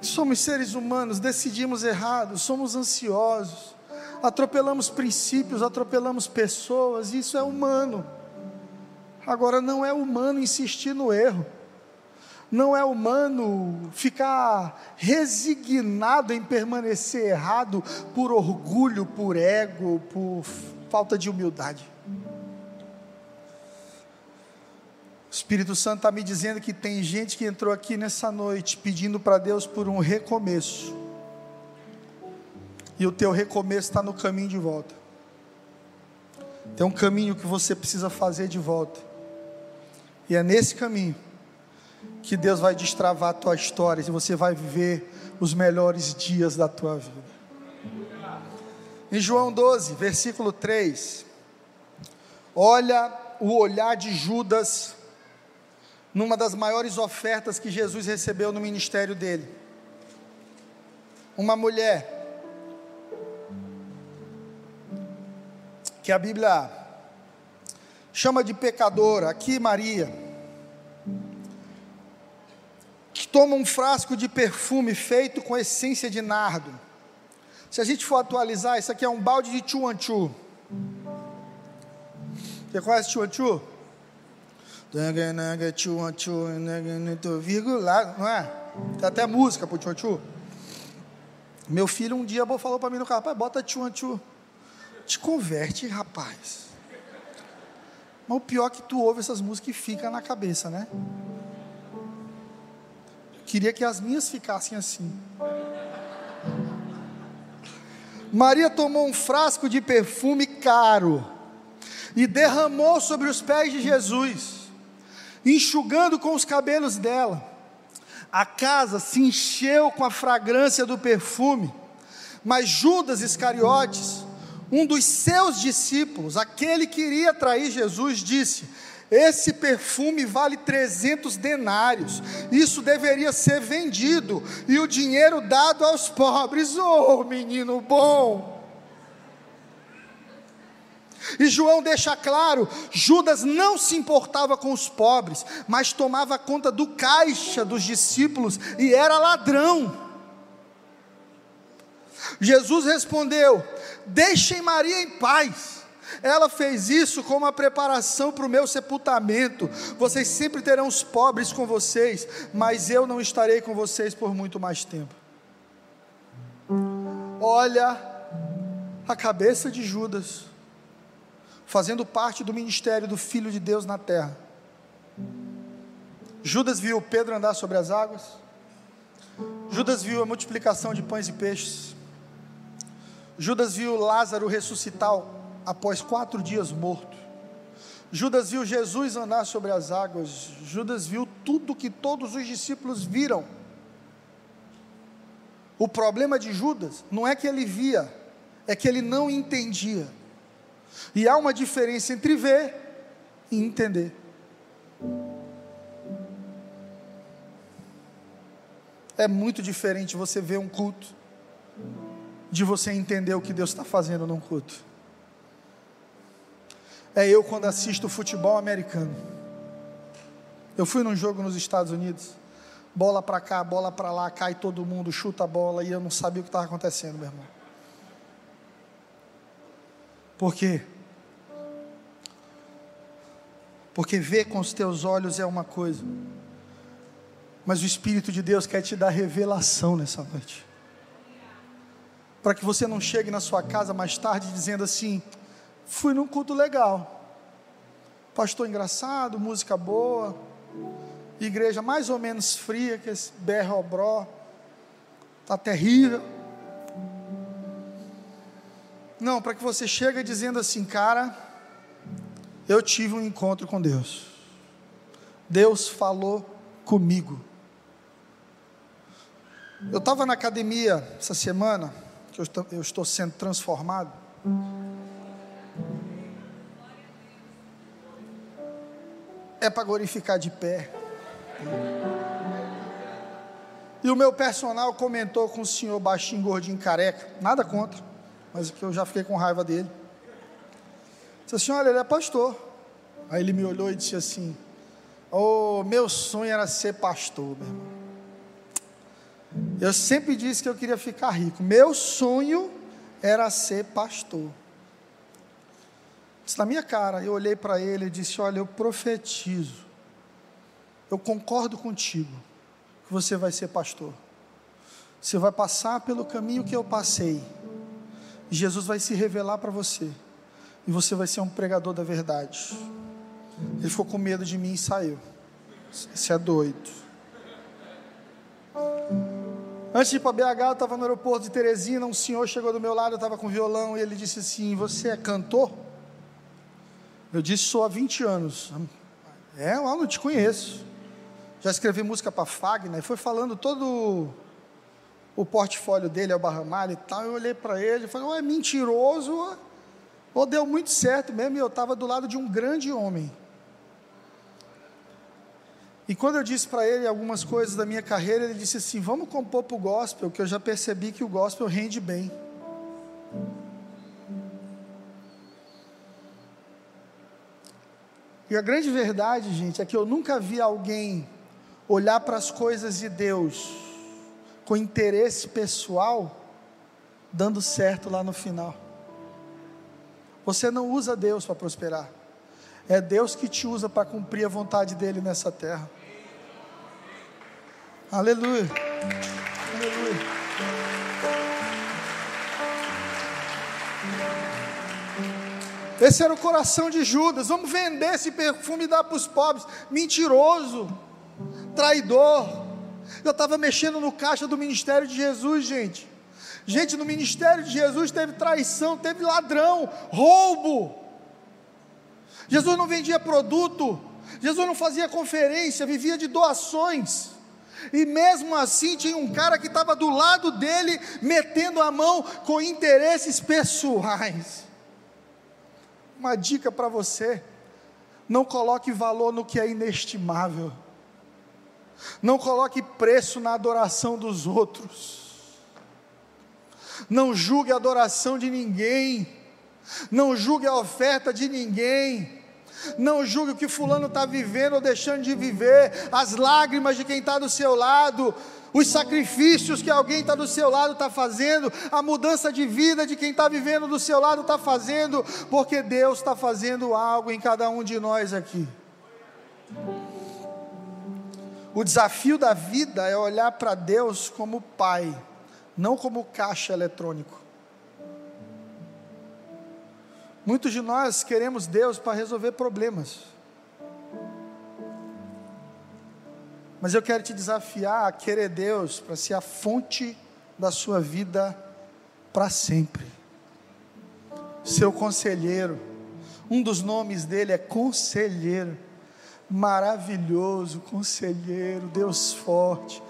A: somos seres humanos, decidimos errado, somos ansiosos, atropelamos princípios, atropelamos pessoas, isso é humano. Agora, não é humano insistir no erro, não é humano ficar resignado em permanecer errado por orgulho, por ego, por falta de humildade. O Espírito Santo está me dizendo que tem gente que entrou aqui nessa noite pedindo para Deus por um recomeço. E o teu recomeço está no caminho de volta. Tem um caminho que você precisa fazer de volta. E é nesse caminho que Deus vai destravar a tua história e você vai viver os melhores dias da tua vida. Em João 12, versículo 3, olha o olhar de Judas numa das maiores ofertas que Jesus recebeu no ministério dele. Uma mulher que a Bíblia chama de pecadora, aqui Maria, que toma um frasco de perfume feito com essência de nardo. Se a gente for atualizar, isso aqui é um balde de chuanchu. Você conhece chuanchu? Não é? Tem até música pro tchum. Meu filho um dia falou para mim no carro, pai, bota tchum. Te converte, rapaz. Mas o pior é que tu ouve essas músicas e fica na cabeça, né? Queria que as minhas ficassem assim. Maria tomou um frasco de perfume caro e derramou sobre os pés de Jesus enxugando com os cabelos dela. A casa se encheu com a fragrância do perfume, mas Judas Iscariotes, um dos seus discípulos, aquele que iria trair Jesus, disse: Esse perfume vale 300 denários, isso deveria ser vendido e o dinheiro dado aos pobres. Oh, menino bom! E João deixa claro: Judas não se importava com os pobres, mas tomava conta do caixa dos discípulos e era ladrão. Jesus respondeu: Deixem Maria em paz. Ela fez isso como uma preparação para o meu sepultamento. Vocês sempre terão os pobres com vocês, mas eu não estarei com vocês por muito mais tempo. Olha a cabeça de Judas fazendo parte do ministério do Filho de Deus na terra. Judas viu Pedro andar sobre as águas, Judas viu a multiplicação de pães e peixes, Judas viu Lázaro ressuscitar após quatro dias morto, Judas viu Jesus andar sobre as águas, Judas viu tudo que todos os discípulos viram. O problema de Judas não é que ele via, é que ele não entendia. E há uma diferença entre ver e entender. É muito diferente você ver um culto de você entender o que Deus está fazendo num culto. É eu quando assisto futebol americano. Eu fui num jogo nos Estados Unidos, bola para cá, bola para lá, cai todo mundo, chuta a bola e eu não sabia o que estava acontecendo, meu irmão. Por quê? Porque ver com os teus olhos é uma coisa, mas o Espírito de Deus quer te dar revelação nessa noite, para que você não chegue na sua casa mais tarde dizendo assim: Fui num culto legal. Pastor engraçado, música boa. Igreja mais ou menos fria, que esse berrobró. Tá terrível. Não, para que você chegue dizendo assim, cara, eu tive um encontro com Deus. Deus falou comigo. Eu estava na academia essa semana, que eu estou, sendo transformado. É para glorificar de pé. E o meu personal comentou com o senhor baixinho, gordinho, careca. Nada contra mas que eu já fiquei com raiva dele. Disse assim: Olha, ele é pastor. Aí ele me olhou e disse assim: Oh, meu sonho era ser pastor, meu irmão. Eu sempre disse que eu queria ficar rico. Meu sonho era ser pastor. Isso na minha cara. Eu olhei para ele e disse: Olha, eu profetizo. Eu concordo contigo que você vai ser pastor. Você vai passar pelo caminho que eu passei Jesus vai se revelar para você. E você vai ser um pregador da verdade. Ele ficou com medo de mim e saiu. Você é doido. Antes de ir para BH, eu estava no aeroporto de Teresina. Um senhor chegou do meu lado, eu estava com violão. E ele disse assim: Você é cantor? Eu disse: Sou há 20 anos. É, eu não te conheço. Já escrevi música para Fagner. E foi falando todo o portfólio dele é o Barramalho e tal. Eu olhei para ele e falei, é mentiroso, ou deu muito certo mesmo, e eu estava do lado de um grande homem. E quando eu disse para ele algumas coisas da minha carreira, ele disse assim: Vamos compor para o gospel, que eu já percebi que o gospel rende bem. E a grande verdade, gente, é que eu nunca vi alguém olhar para as coisas de Deus com interesse pessoal, dando certo lá no final. Você não usa Deus para prosperar, é Deus que te usa para cumprir a vontade dEle nessa terra. Aleluia. Aleluia. Esse era o coração de Judas. Vamos vender esse perfume e dar para os pobres. Mentiroso, traidor eu estava mexendo no caixa do ministério de Jesus, gente. Gente, no ministério de Jesus teve traição, teve ladrão, roubo. Jesus não vendia produto, Jesus não fazia conferência, vivia de doações. E mesmo assim tinha um cara que estava do lado dele, metendo a mão com interesses pessoais. Uma dica para você: não coloque valor no que é inestimável. Não coloque preço na adoração dos outros. Não julgue a adoração de ninguém. Não julgue a oferta de ninguém. Não julgue o que fulano está vivendo ou deixando de viver, as lágrimas de quem está do seu lado, os sacrifícios que alguém está do seu lado está fazendo, a mudança de vida de quem está vivendo do seu lado está fazendo, porque Deus está fazendo algo em cada um de nós aqui. O desafio da vida é olhar para Deus como Pai, não como caixa eletrônico. Muitos de nós queremos Deus para resolver problemas. Mas eu quero te desafiar a querer Deus para ser a fonte da sua vida para sempre. Seu conselheiro, um dos nomes dele é conselheiro maravilhoso, conselheiro, Deus forte,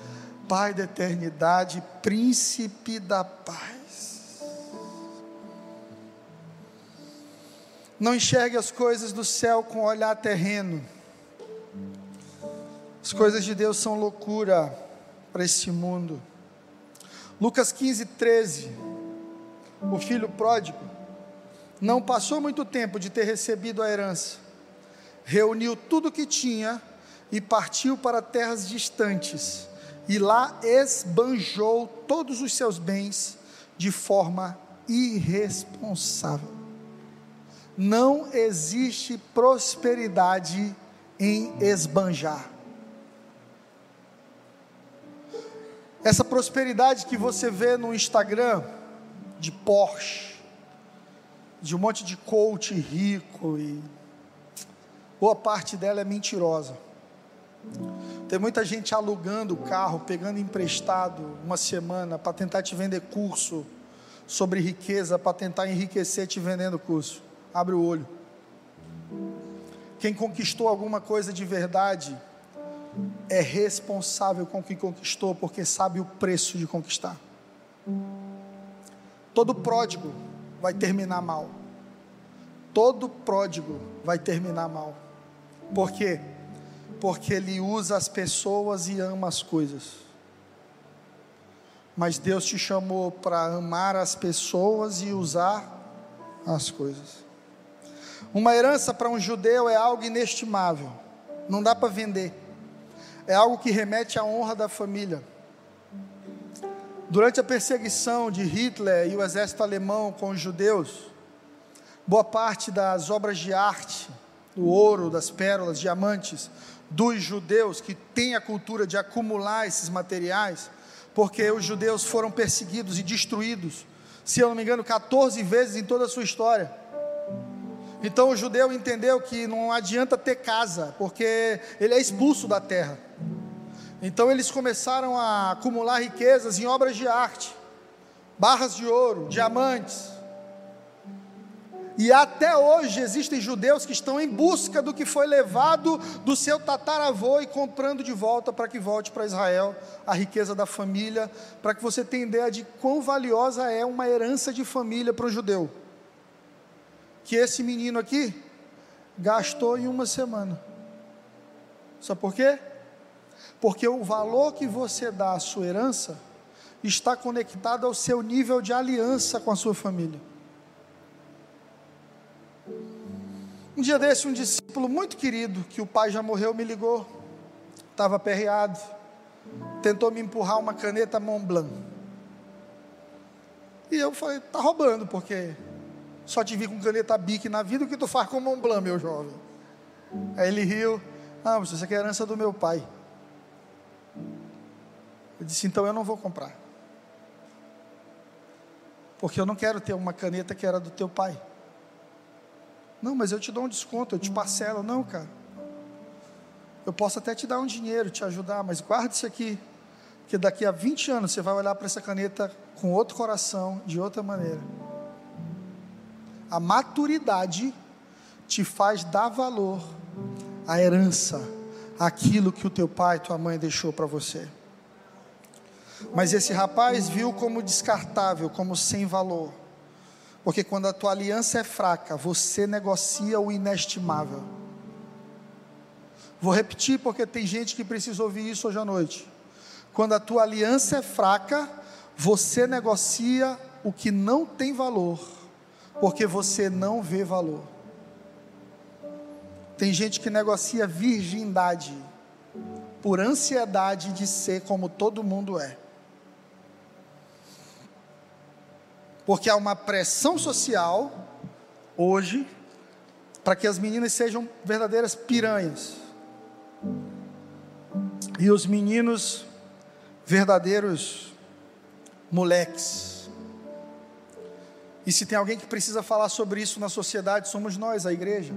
A: Pai da eternidade, príncipe da paz. Não enxergue as coisas do céu com olhar terreno. As coisas de Deus são loucura para esse mundo. Lucas 15, 13. O filho pródigo não passou muito tempo de ter recebido a herança reuniu tudo o que tinha e partiu para terras distantes, e lá esbanjou todos os seus bens de forma irresponsável. Não existe prosperidade em esbanjar. Essa prosperidade que você vê no Instagram, de Porsche, de um monte de coach rico e boa parte dela é mentirosa. Tem muita gente alugando o carro, pegando emprestado uma semana para tentar te vender curso sobre riqueza, para tentar enriquecer te vendendo curso. Abre o olho. Quem conquistou alguma coisa de verdade é responsável com o que conquistou, porque sabe o preço de conquistar. Todo pródigo vai terminar mal. Todo pródigo vai terminar mal. Por quê? Porque ele usa as pessoas e ama as coisas. Mas Deus te chamou para amar as pessoas e usar as coisas. Uma herança para um judeu é algo inestimável, não dá para vender. É algo que remete à honra da família. Durante a perseguição de Hitler e o exército alemão com os judeus, boa parte das obras de arte, do ouro, das pérolas, diamantes, dos judeus que têm a cultura de acumular esses materiais, porque os judeus foram perseguidos e destruídos, se eu não me engano, 14 vezes em toda a sua história. Então o judeu entendeu que não adianta ter casa, porque ele é expulso da terra. Então eles começaram a acumular riquezas em obras de arte, barras de ouro, diamantes. E até hoje existem judeus que estão em busca do que foi levado do seu tataravô e comprando de volta para que volte para Israel a riqueza da família, para que você tenha ideia de quão valiosa é uma herança de família para o judeu. Que esse menino aqui gastou em uma semana. Sabe por quê? porque o valor que você dá à sua herança está conectado ao seu nível de aliança com a sua família. Um dia desse, um discípulo muito querido, que o pai já morreu, me ligou, estava aperreado, tentou me empurrar uma caneta Montblanc. E eu falei, tá roubando, porque só te vi com caneta Bic na vida, o que tu faz com Montblanc, meu jovem? Aí ele riu, ah, isso aqui é herança do meu pai. Eu disse: então eu não vou comprar. Porque eu não quero ter uma caneta que era do teu pai. Não, mas eu te dou um desconto, eu te parcelo. Não, cara. Eu posso até te dar um dinheiro, te ajudar, mas guarde isso aqui. Porque daqui a 20 anos você vai olhar para essa caneta com outro coração, de outra maneira. A maturidade te faz dar valor à herança, àquilo que o teu pai e tua mãe deixou para você. Mas esse rapaz viu como descartável, como sem valor. Porque quando a tua aliança é fraca, você negocia o inestimável. Vou repetir porque tem gente que precisa ouvir isso hoje à noite. Quando a tua aliança é fraca, você negocia o que não tem valor, porque você não vê valor. Tem gente que negocia virgindade por ansiedade de ser como todo mundo é. porque há uma pressão social hoje para que as meninas sejam verdadeiras piranhas e os meninos verdadeiros moleques. E se tem alguém que precisa falar sobre isso na sociedade, somos nós, a igreja.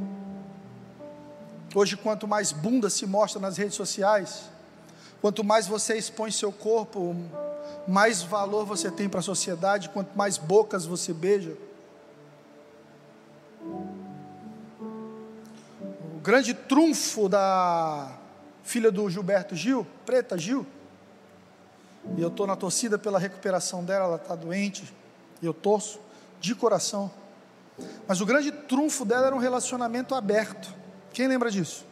A: Hoje, quanto mais bunda se mostra nas redes sociais, quanto mais você expõe seu corpo, mais valor você tem para a sociedade, quanto mais bocas você beija. O grande trunfo da filha do Gilberto Gil, Preta Gil, e eu estou na torcida pela recuperação dela, ela está doente, e eu torço de coração. Mas o grande trunfo dela era um relacionamento aberto. Quem lembra disso?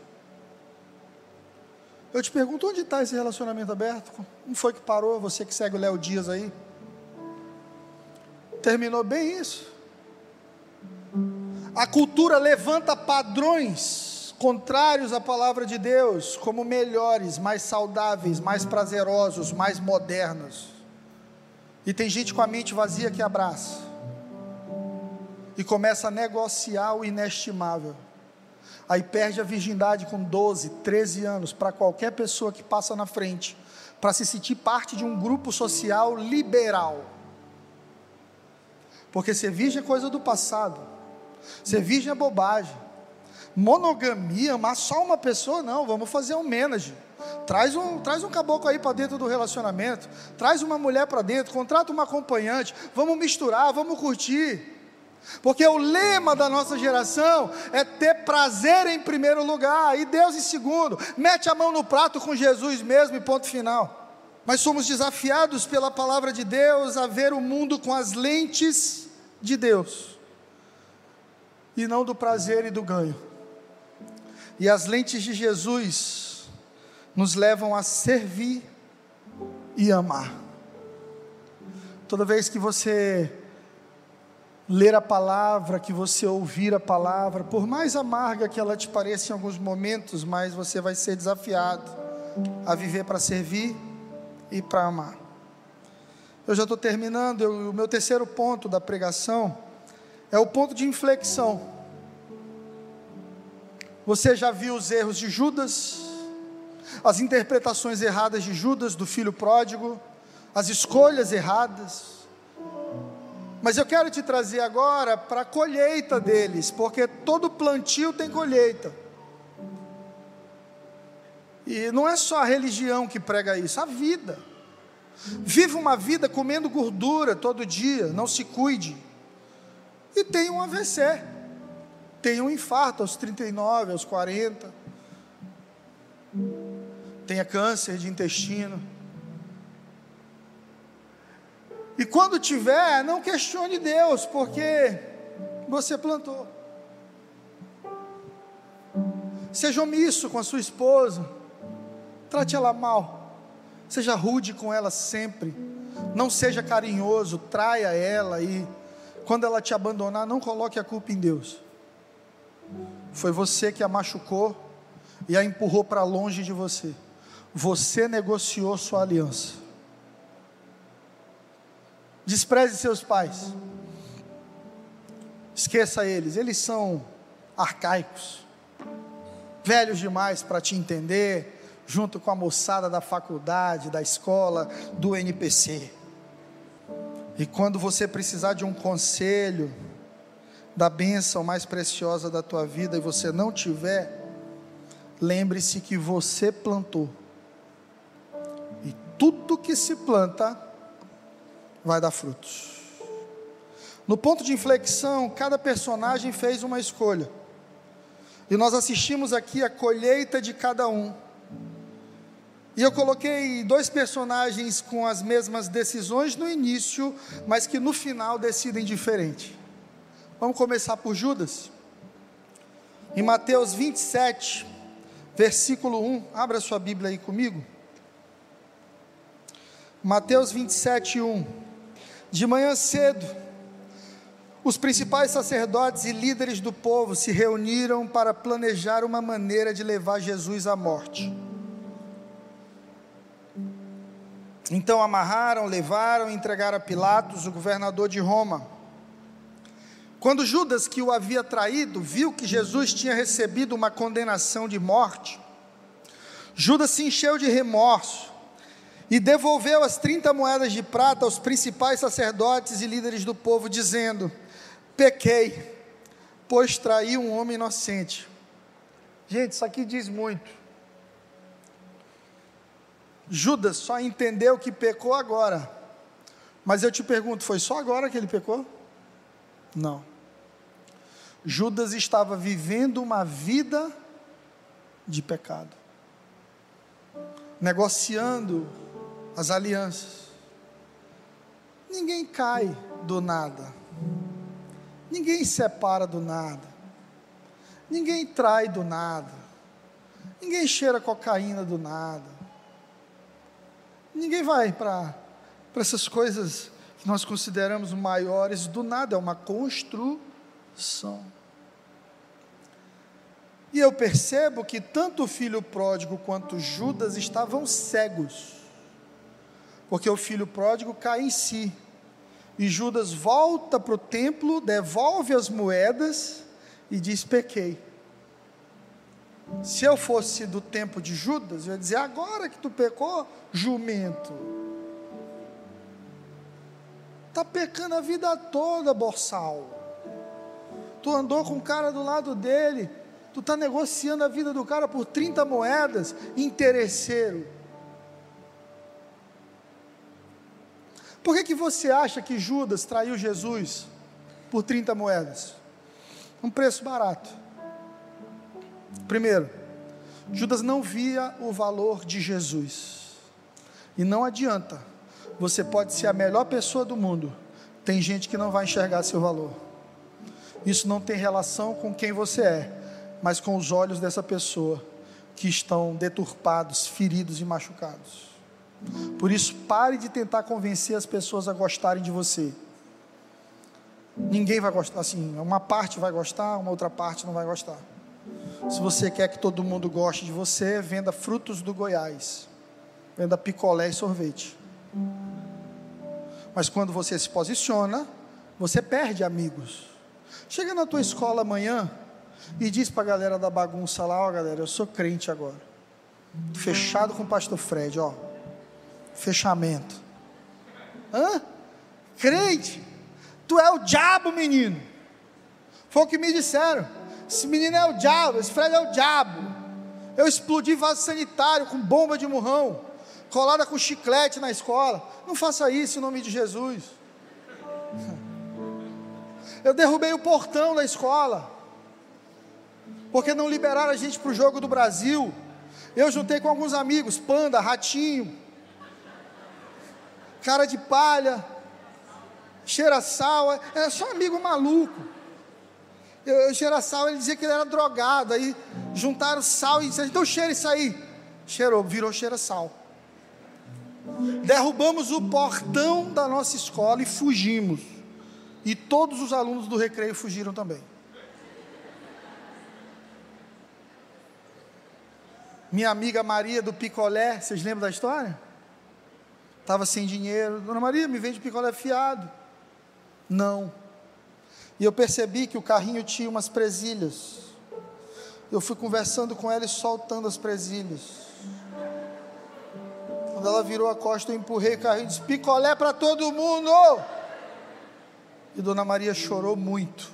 A: Eu te pergunto, onde está esse relacionamento aberto? Não foi que parou? Você que segue o Léo Dias aí? Terminou bem isso. A cultura levanta padrões contrários à palavra de Deus como melhores, mais saudáveis, mais prazerosos, mais modernos. E tem gente com a mente vazia que abraça e começa a negociar o inestimável aí perde a virgindade com 12, 13 anos para qualquer pessoa que passa na frente, para se sentir parte de um grupo social liberal. Porque ser virgem é coisa do passado. Ser virgem é bobagem. Monogamia, amar só uma pessoa, não. Vamos fazer um menage. Traz um, traz um caboclo aí para dentro do relacionamento. Traz uma mulher para dentro. Contrata uma acompanhante. Vamos misturar, vamos curtir. Porque o lema da nossa geração é ter prazer em primeiro lugar e Deus em segundo. Mete a mão no prato com Jesus mesmo e ponto final. Mas somos desafiados pela palavra de Deus a ver o mundo com as lentes de Deus e não do prazer e do ganho. E as lentes de Jesus nos levam a servir e amar. Toda vez que você ler a palavra, que você ouvir a palavra, por mais amarga que ela te pareça em alguns momentos, mas você vai ser desafiado a viver para servir e para amar. Eu já estou terminando, eu, o meu terceiro ponto da pregação é o ponto de inflexão. Você já viu os erros de Judas, as interpretações erradas de Judas, do filho pródigo, as escolhas erradas, mas eu quero te trazer agora para a colheita deles, porque todo plantio tem colheita. E não é só a religião que prega isso, a vida. Viva uma vida comendo gordura todo dia, não se cuide. E tem um AVC, tem um infarto aos 39, aos 40, tenha câncer de intestino. E quando tiver, não questione Deus, porque você plantou. Seja omisso com a sua esposa, trate ela mal, seja rude com ela sempre, não seja carinhoso, traia ela e quando ela te abandonar, não coloque a culpa em Deus. Foi você que a machucou e a empurrou para longe de você. Você negociou sua aliança. Despreze seus pais. Esqueça eles, eles são arcaicos, velhos demais para te entender, junto com a moçada da faculdade, da escola, do NPC. E quando você precisar de um conselho, da bênção mais preciosa da tua vida e você não tiver, lembre-se que você plantou. E tudo que se planta vai dar frutos. No ponto de inflexão, cada personagem fez uma escolha. E nós assistimos aqui a colheita de cada um. E eu coloquei dois personagens com as mesmas decisões no início, mas que no final decidem diferente. Vamos começar por Judas. Em Mateus 27, versículo 1, abra sua Bíblia aí comigo. Mateus 27, 1. De manhã cedo, os principais sacerdotes e líderes do povo se reuniram para planejar uma maneira de levar Jesus à morte. Então amarraram, levaram e entregaram a Pilatos, o governador de Roma. Quando Judas, que o havia traído, viu que Jesus tinha recebido uma condenação de morte, Judas se encheu de remorso e devolveu as 30 moedas de prata aos principais sacerdotes e líderes do povo, dizendo: Pequei, pois traí um homem inocente. Gente, isso aqui diz muito. Judas só entendeu que pecou agora. Mas eu te pergunto, foi só agora que ele pecou? Não. Judas estava vivendo uma vida de pecado, negociando as alianças. Ninguém cai do nada. Ninguém separa do nada. Ninguém trai do nada. Ninguém cheira cocaína do nada. Ninguém vai para essas coisas que nós consideramos maiores do nada, é uma construção. E eu percebo que tanto o filho pródigo quanto Judas estavam cegos porque o filho pródigo cai em si. E Judas volta para o templo, devolve as moedas e diz: Pequei. Se eu fosse do tempo de Judas, eu ia dizer: Agora que tu pecou, jumento. Está pecando a vida toda, borsal. Tu andou com o cara do lado dele, tu está negociando a vida do cara por 30 moedas, interesseiro. Por que, que você acha que Judas traiu Jesus por 30 moedas? Um preço barato. Primeiro, Judas não via o valor de Jesus. E não adianta, você pode ser a melhor pessoa do mundo, tem gente que não vai enxergar seu valor. Isso não tem relação com quem você é, mas com os olhos dessa pessoa que estão deturpados, feridos e machucados. Por isso, pare de tentar convencer as pessoas a gostarem de você. Ninguém vai gostar, assim, uma parte vai gostar, uma outra parte não vai gostar. Se você quer que todo mundo goste de você, venda frutos do Goiás, venda picolé e sorvete. Mas quando você se posiciona, você perde amigos. Chega na tua escola amanhã e diz para a galera da bagunça lá, ó galera, eu sou crente agora. Fechado com o pastor Fred, ó. Fechamento. Hã? Crente? Tu é o diabo, menino. Foi o que me disseram. Esse menino é o diabo, esse Fred é o diabo. Eu explodi vaso sanitário com bomba de murrão, colada com chiclete na escola. Não faça isso em nome de Jesus. Eu derrubei o portão da escola, porque não liberaram a gente para o jogo do Brasil. Eu juntei com alguns amigos, Panda, Ratinho, cara de palha, cheira sal, era só amigo maluco. Eu, cheira sal, ele dizia que ele era drogado, aí juntaram sal e disseram, então cheira isso aí. Cheirou, virou cheira sal. Derrubamos o portão da nossa escola e fugimos. E todos os alunos do recreio fugiram também. Minha amiga Maria do picolé, vocês lembram da história? Estava sem dinheiro. Dona Maria, me vende picolé fiado. Não. E eu percebi que o carrinho tinha umas presilhas. Eu fui conversando com ela e soltando as presilhas. Quando ela virou a costa, eu empurrei o carrinho e disse: picolé para todo mundo. E Dona Maria chorou muito.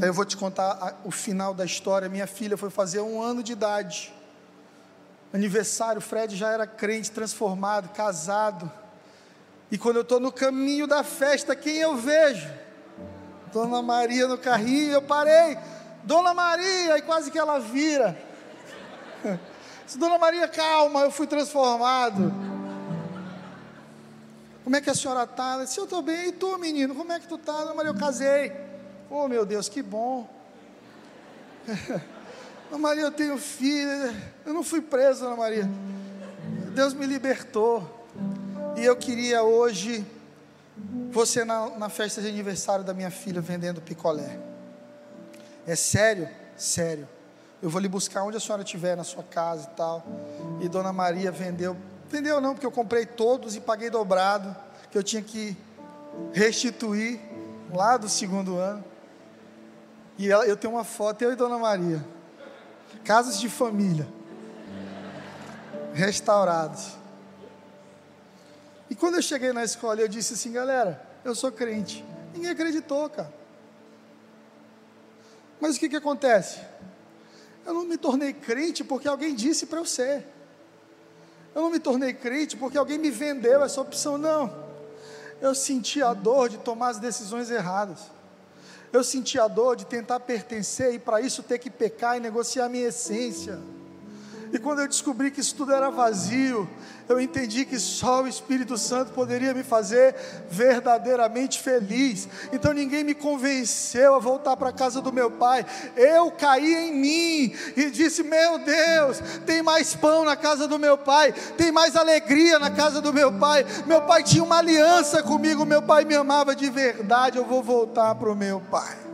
A: Aí eu vou te contar o final da história. Minha filha foi fazer um ano de idade aniversário, Fred já era crente, transformado, casado. E quando eu estou no caminho da festa, quem eu vejo? Dona Maria no carrinho, eu parei. Dona Maria, e quase que ela vira. Dona Maria, calma, eu fui transformado. Como é que a senhora está? Ela disse, eu estou bem. E tu, menino, como é que tu está? Dona Maria, eu casei. Oh, meu Deus, que bom. Ana Maria, eu tenho filha. Eu não fui preso, Ana Maria. Deus me libertou. E eu queria hoje você na, na festa de aniversário da minha filha vendendo picolé. É sério? Sério. Eu vou lhe buscar onde a senhora estiver, na sua casa e tal. E Dona Maria vendeu. Vendeu não, porque eu comprei todos e paguei dobrado. Que eu tinha que restituir lá do segundo ano. E ela, eu tenho uma foto, eu e Dona Maria casas de família restaurados. E quando eu cheguei na escola, eu disse assim, galera, eu sou crente. Ninguém acreditou, cara. Mas o que, que acontece? Eu não me tornei crente porque alguém disse para eu ser. Eu não me tornei crente porque alguém me vendeu essa opção, não. Eu senti a dor de tomar as decisões erradas. Eu senti a dor de tentar pertencer e para isso ter que pecar e negociar minha essência. E quando eu descobri que isso tudo era vazio, eu entendi que só o Espírito Santo poderia me fazer verdadeiramente feliz. Então ninguém me convenceu a voltar para a casa do meu pai. Eu caí em mim e disse: Meu Deus, tem mais pão na casa do meu pai, tem mais alegria na casa do meu pai. Meu pai tinha uma aliança comigo, meu pai me amava de verdade. Eu vou voltar para o meu pai.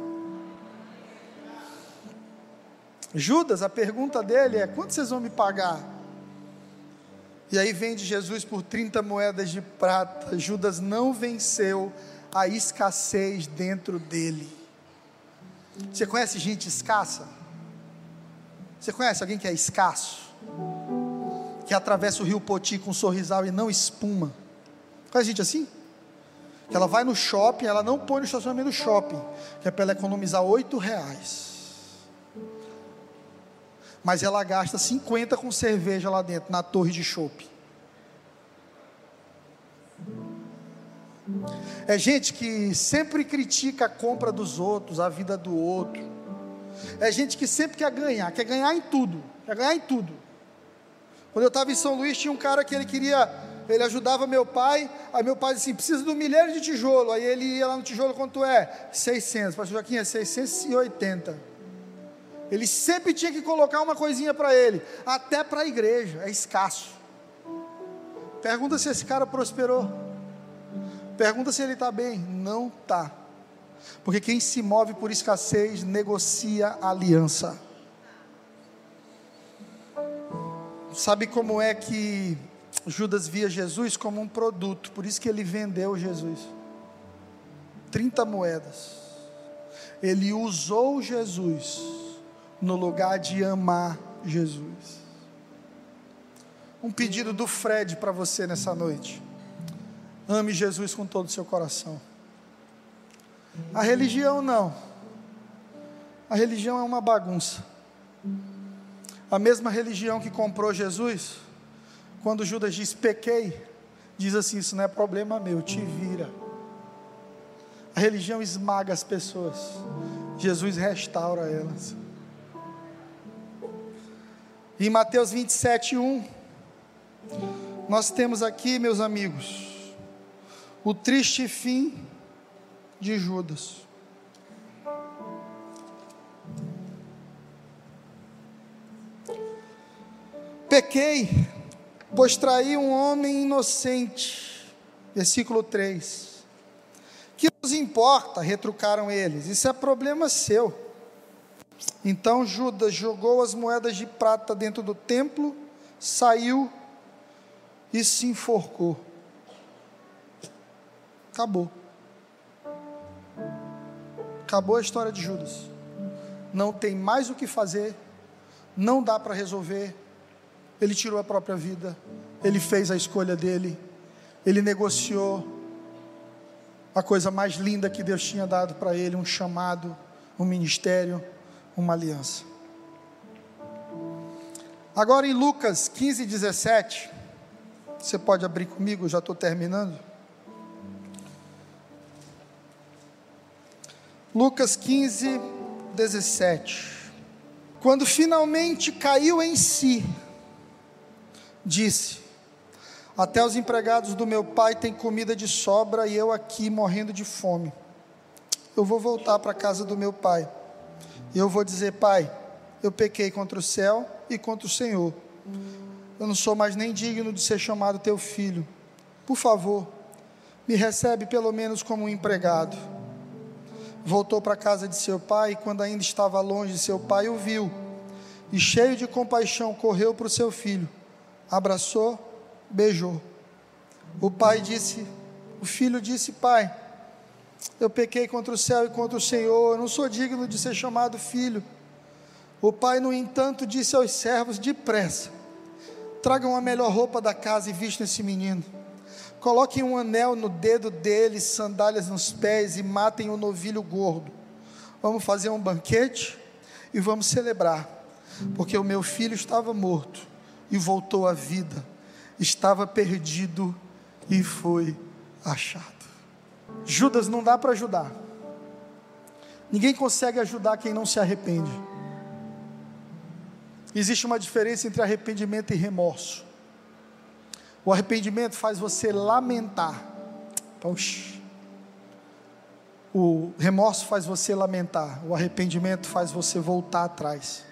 A: Judas, a pergunta dele é: quanto vocês vão me pagar? E aí vende Jesus por 30 moedas de prata. Judas não venceu a escassez dentro dele. Você conhece gente escassa? Você conhece alguém que é escasso? Que atravessa o rio Poti com um sorrisal e não espuma? Conhece gente assim? Que ela vai no shopping, ela não põe no estacionamento do shopping, que é para ela economizar oito reais. Mas ela gasta 50 com cerveja lá dentro, na torre de shopping. É gente que sempre critica a compra dos outros, a vida do outro. É gente que sempre quer ganhar, quer ganhar em tudo, quer ganhar em tudo. Quando eu estava em São Luís, tinha um cara que ele queria, ele ajudava meu pai, aí meu pai disse assim, precisa de um milheiro de tijolo, aí ele ia lá no tijolo, quanto é? 600, pastor Joaquim, é 680. Ele sempre tinha que colocar uma coisinha para ele, até para a igreja, é escasso. Pergunta se esse cara prosperou. Pergunta se ele está bem. Não está. Porque quem se move por escassez negocia aliança. Sabe como é que Judas via Jesus como um produto, por isso que ele vendeu Jesus. 30 moedas. Ele usou Jesus no lugar de amar Jesus. Um pedido do Fred para você nessa noite. Ame Jesus com todo o seu coração. A religião não. A religião é uma bagunça. A mesma religião que comprou Jesus, quando Judas diz pequei, diz assim: Isso não é problema meu, te vira. A religião esmaga as pessoas, Jesus restaura elas. Em Mateus 27, 1, nós temos aqui, meus amigos, o triste fim de Judas. Pequei, pois traí um homem inocente. Versículo 3. Que nos importa? retrucaram eles. Isso é problema seu. Então Judas jogou as moedas de prata dentro do templo, saiu e se enforcou. Acabou. Acabou a história de Judas. Não tem mais o que fazer, não dá para resolver. Ele tirou a própria vida, ele fez a escolha dele, ele negociou a coisa mais linda que Deus tinha dado para ele: um chamado, um ministério, uma aliança. Agora em Lucas 15, 17, você pode abrir comigo, já estou terminando. Lucas 15, 17. Quando finalmente caiu em si, disse: Até os empregados do meu pai têm comida de sobra e eu aqui morrendo de fome. Eu vou voltar para a casa do meu pai. E eu vou dizer: Pai, eu pequei contra o céu e contra o Senhor. Eu não sou mais nem digno de ser chamado teu filho. Por favor, me recebe pelo menos como um empregado voltou para a casa de seu pai e, quando ainda estava longe seu pai, o viu. E, cheio de compaixão, correu para o seu filho, abraçou, beijou. O pai disse, o filho disse: Pai, eu pequei contra o céu e contra o Senhor, eu não sou digno de ser chamado filho. O pai, no entanto, disse aos servos: Depressa, tragam a melhor roupa da casa e vistam esse menino Coloquem um anel no dedo dele, sandálias nos pés e matem um novilho gordo. Vamos fazer um banquete e vamos celebrar, porque o meu filho estava morto e voltou à vida, estava perdido e foi achado. Judas não dá para ajudar. Ninguém consegue ajudar quem não se arrepende. Existe uma diferença entre arrependimento e remorso. O arrependimento faz você lamentar. Poxa. O remorso faz você lamentar. O arrependimento faz você voltar atrás.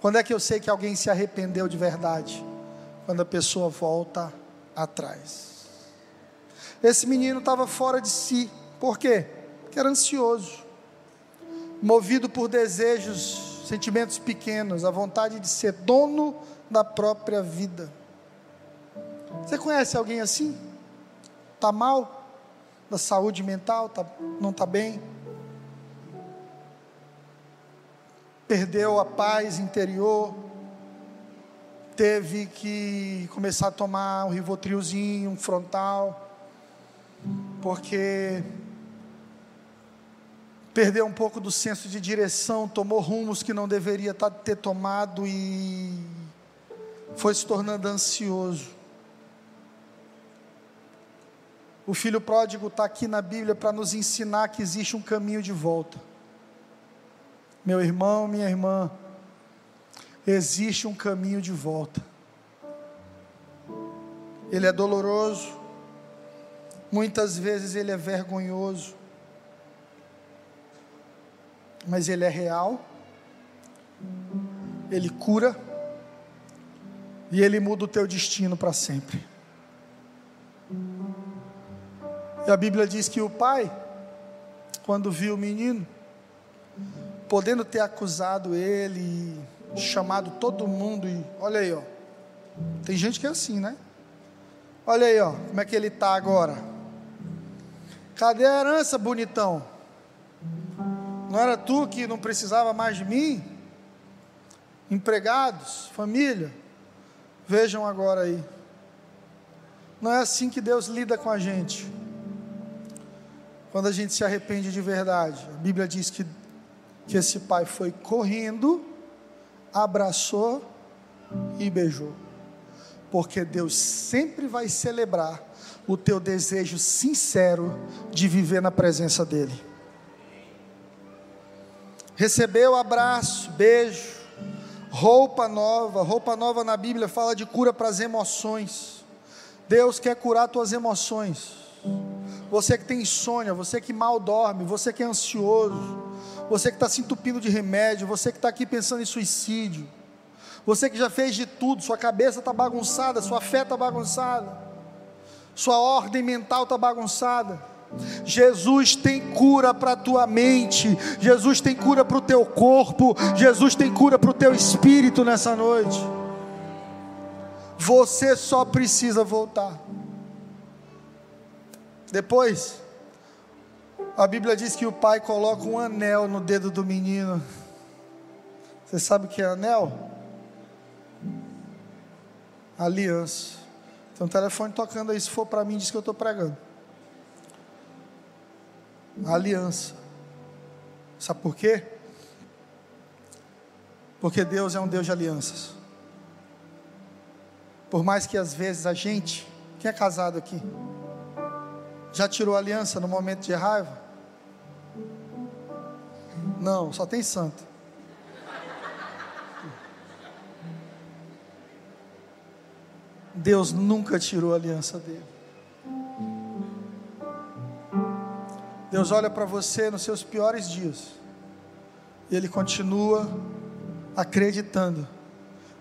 A: Quando é que eu sei que alguém se arrependeu de verdade? Quando a pessoa volta atrás. Esse menino estava fora de si. Por quê? Porque era ansioso. Movido por desejos, sentimentos pequenos, a vontade de ser dono da própria vida. Você conhece alguém assim? Está mal? Da saúde mental? Tá, não está bem? Perdeu a paz interior? Teve que começar a tomar um rivotrilzinho, um frontal? Porque perdeu um pouco do senso de direção, tomou rumos que não deveria ter tomado e foi se tornando ansioso. O filho pródigo está aqui na Bíblia para nos ensinar que existe um caminho de volta. Meu irmão, minha irmã, existe um caminho de volta. Ele é doloroso, muitas vezes ele é vergonhoso, mas ele é real, ele cura e ele muda o teu destino para sempre. E a Bíblia diz que o pai, quando viu o menino, podendo ter acusado ele, chamado todo mundo, e olha aí, ó. Tem gente que é assim, né? Olha aí, ó, como é que ele está agora. Cadê a herança, bonitão? Não era tu que não precisava mais de mim? Empregados, família, vejam agora aí. Não é assim que Deus lida com a gente. Quando a gente se arrepende de verdade, a Bíblia diz que, que esse pai foi correndo, abraçou e beijou. Porque Deus sempre vai celebrar o teu desejo sincero de viver na presença dEle recebeu abraço, beijo, roupa nova. Roupa nova na Bíblia fala de cura para as emoções. Deus quer curar tuas emoções. Você que tem insônia, você que mal dorme, você que é ansioso, você que está se entupindo de remédio, você que está aqui pensando em suicídio, você que já fez de tudo, sua cabeça está bagunçada, sua fé está bagunçada, sua ordem mental está bagunçada. Jesus tem cura para a tua mente, Jesus tem cura para o teu corpo, Jesus tem cura para o teu espírito nessa noite. Você só precisa voltar. Depois, a Bíblia diz que o pai coloca um anel no dedo do menino. Você sabe o que é anel? Aliança. Tem um telefone tocando aí, se for para mim, diz que eu estou pregando a aliança. Sabe por quê? Porque Deus é um Deus de alianças. Por mais que às vezes a gente, quem é casado aqui, já tirou aliança no momento de raiva? Não, só tem santo. Deus nunca tirou a aliança dele. Deus olha para você nos seus piores dias e Ele continua acreditando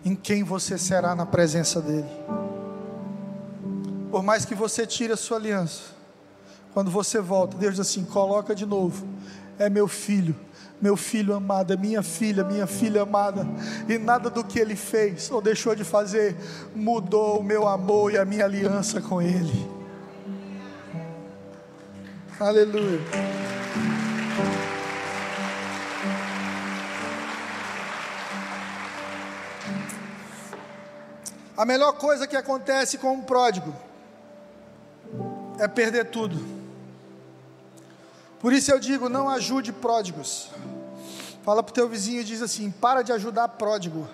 A: em quem você será na presença dEle. Por mais que você tire a sua aliança, quando você volta, Deus diz assim: coloca de novo, é meu filho, meu filho amado, é minha filha, minha filha amada, e nada do que ele fez ou deixou de fazer mudou o meu amor e a minha aliança com ele. Aleluia. A melhor coisa que acontece com um pródigo é perder tudo. Por isso eu digo: não ajude pródigos. Fala para o teu vizinho e diz assim: para de ajudar pródigo.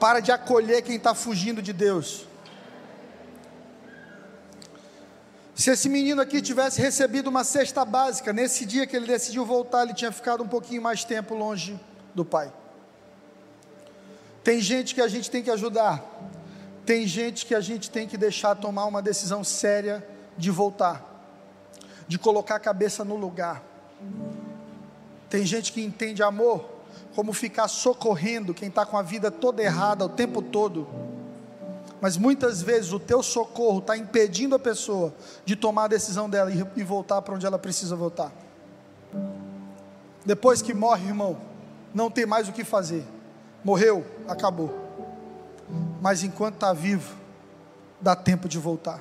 A: Para de acolher quem está fugindo de Deus. Se esse menino aqui tivesse recebido uma cesta básica, nesse dia que ele decidiu voltar, ele tinha ficado um pouquinho mais tempo longe do pai. Tem gente que a gente tem que ajudar, tem gente que a gente tem que deixar tomar uma decisão séria de voltar, de colocar a cabeça no lugar. Tem gente que entende amor como ficar socorrendo quem está com a vida toda errada o tempo todo mas muitas vezes o teu socorro está impedindo a pessoa de tomar a decisão dela e voltar para onde ela precisa voltar. Depois que morre, irmão, não tem mais o que fazer. Morreu, acabou. Mas enquanto está vivo, dá tempo de voltar.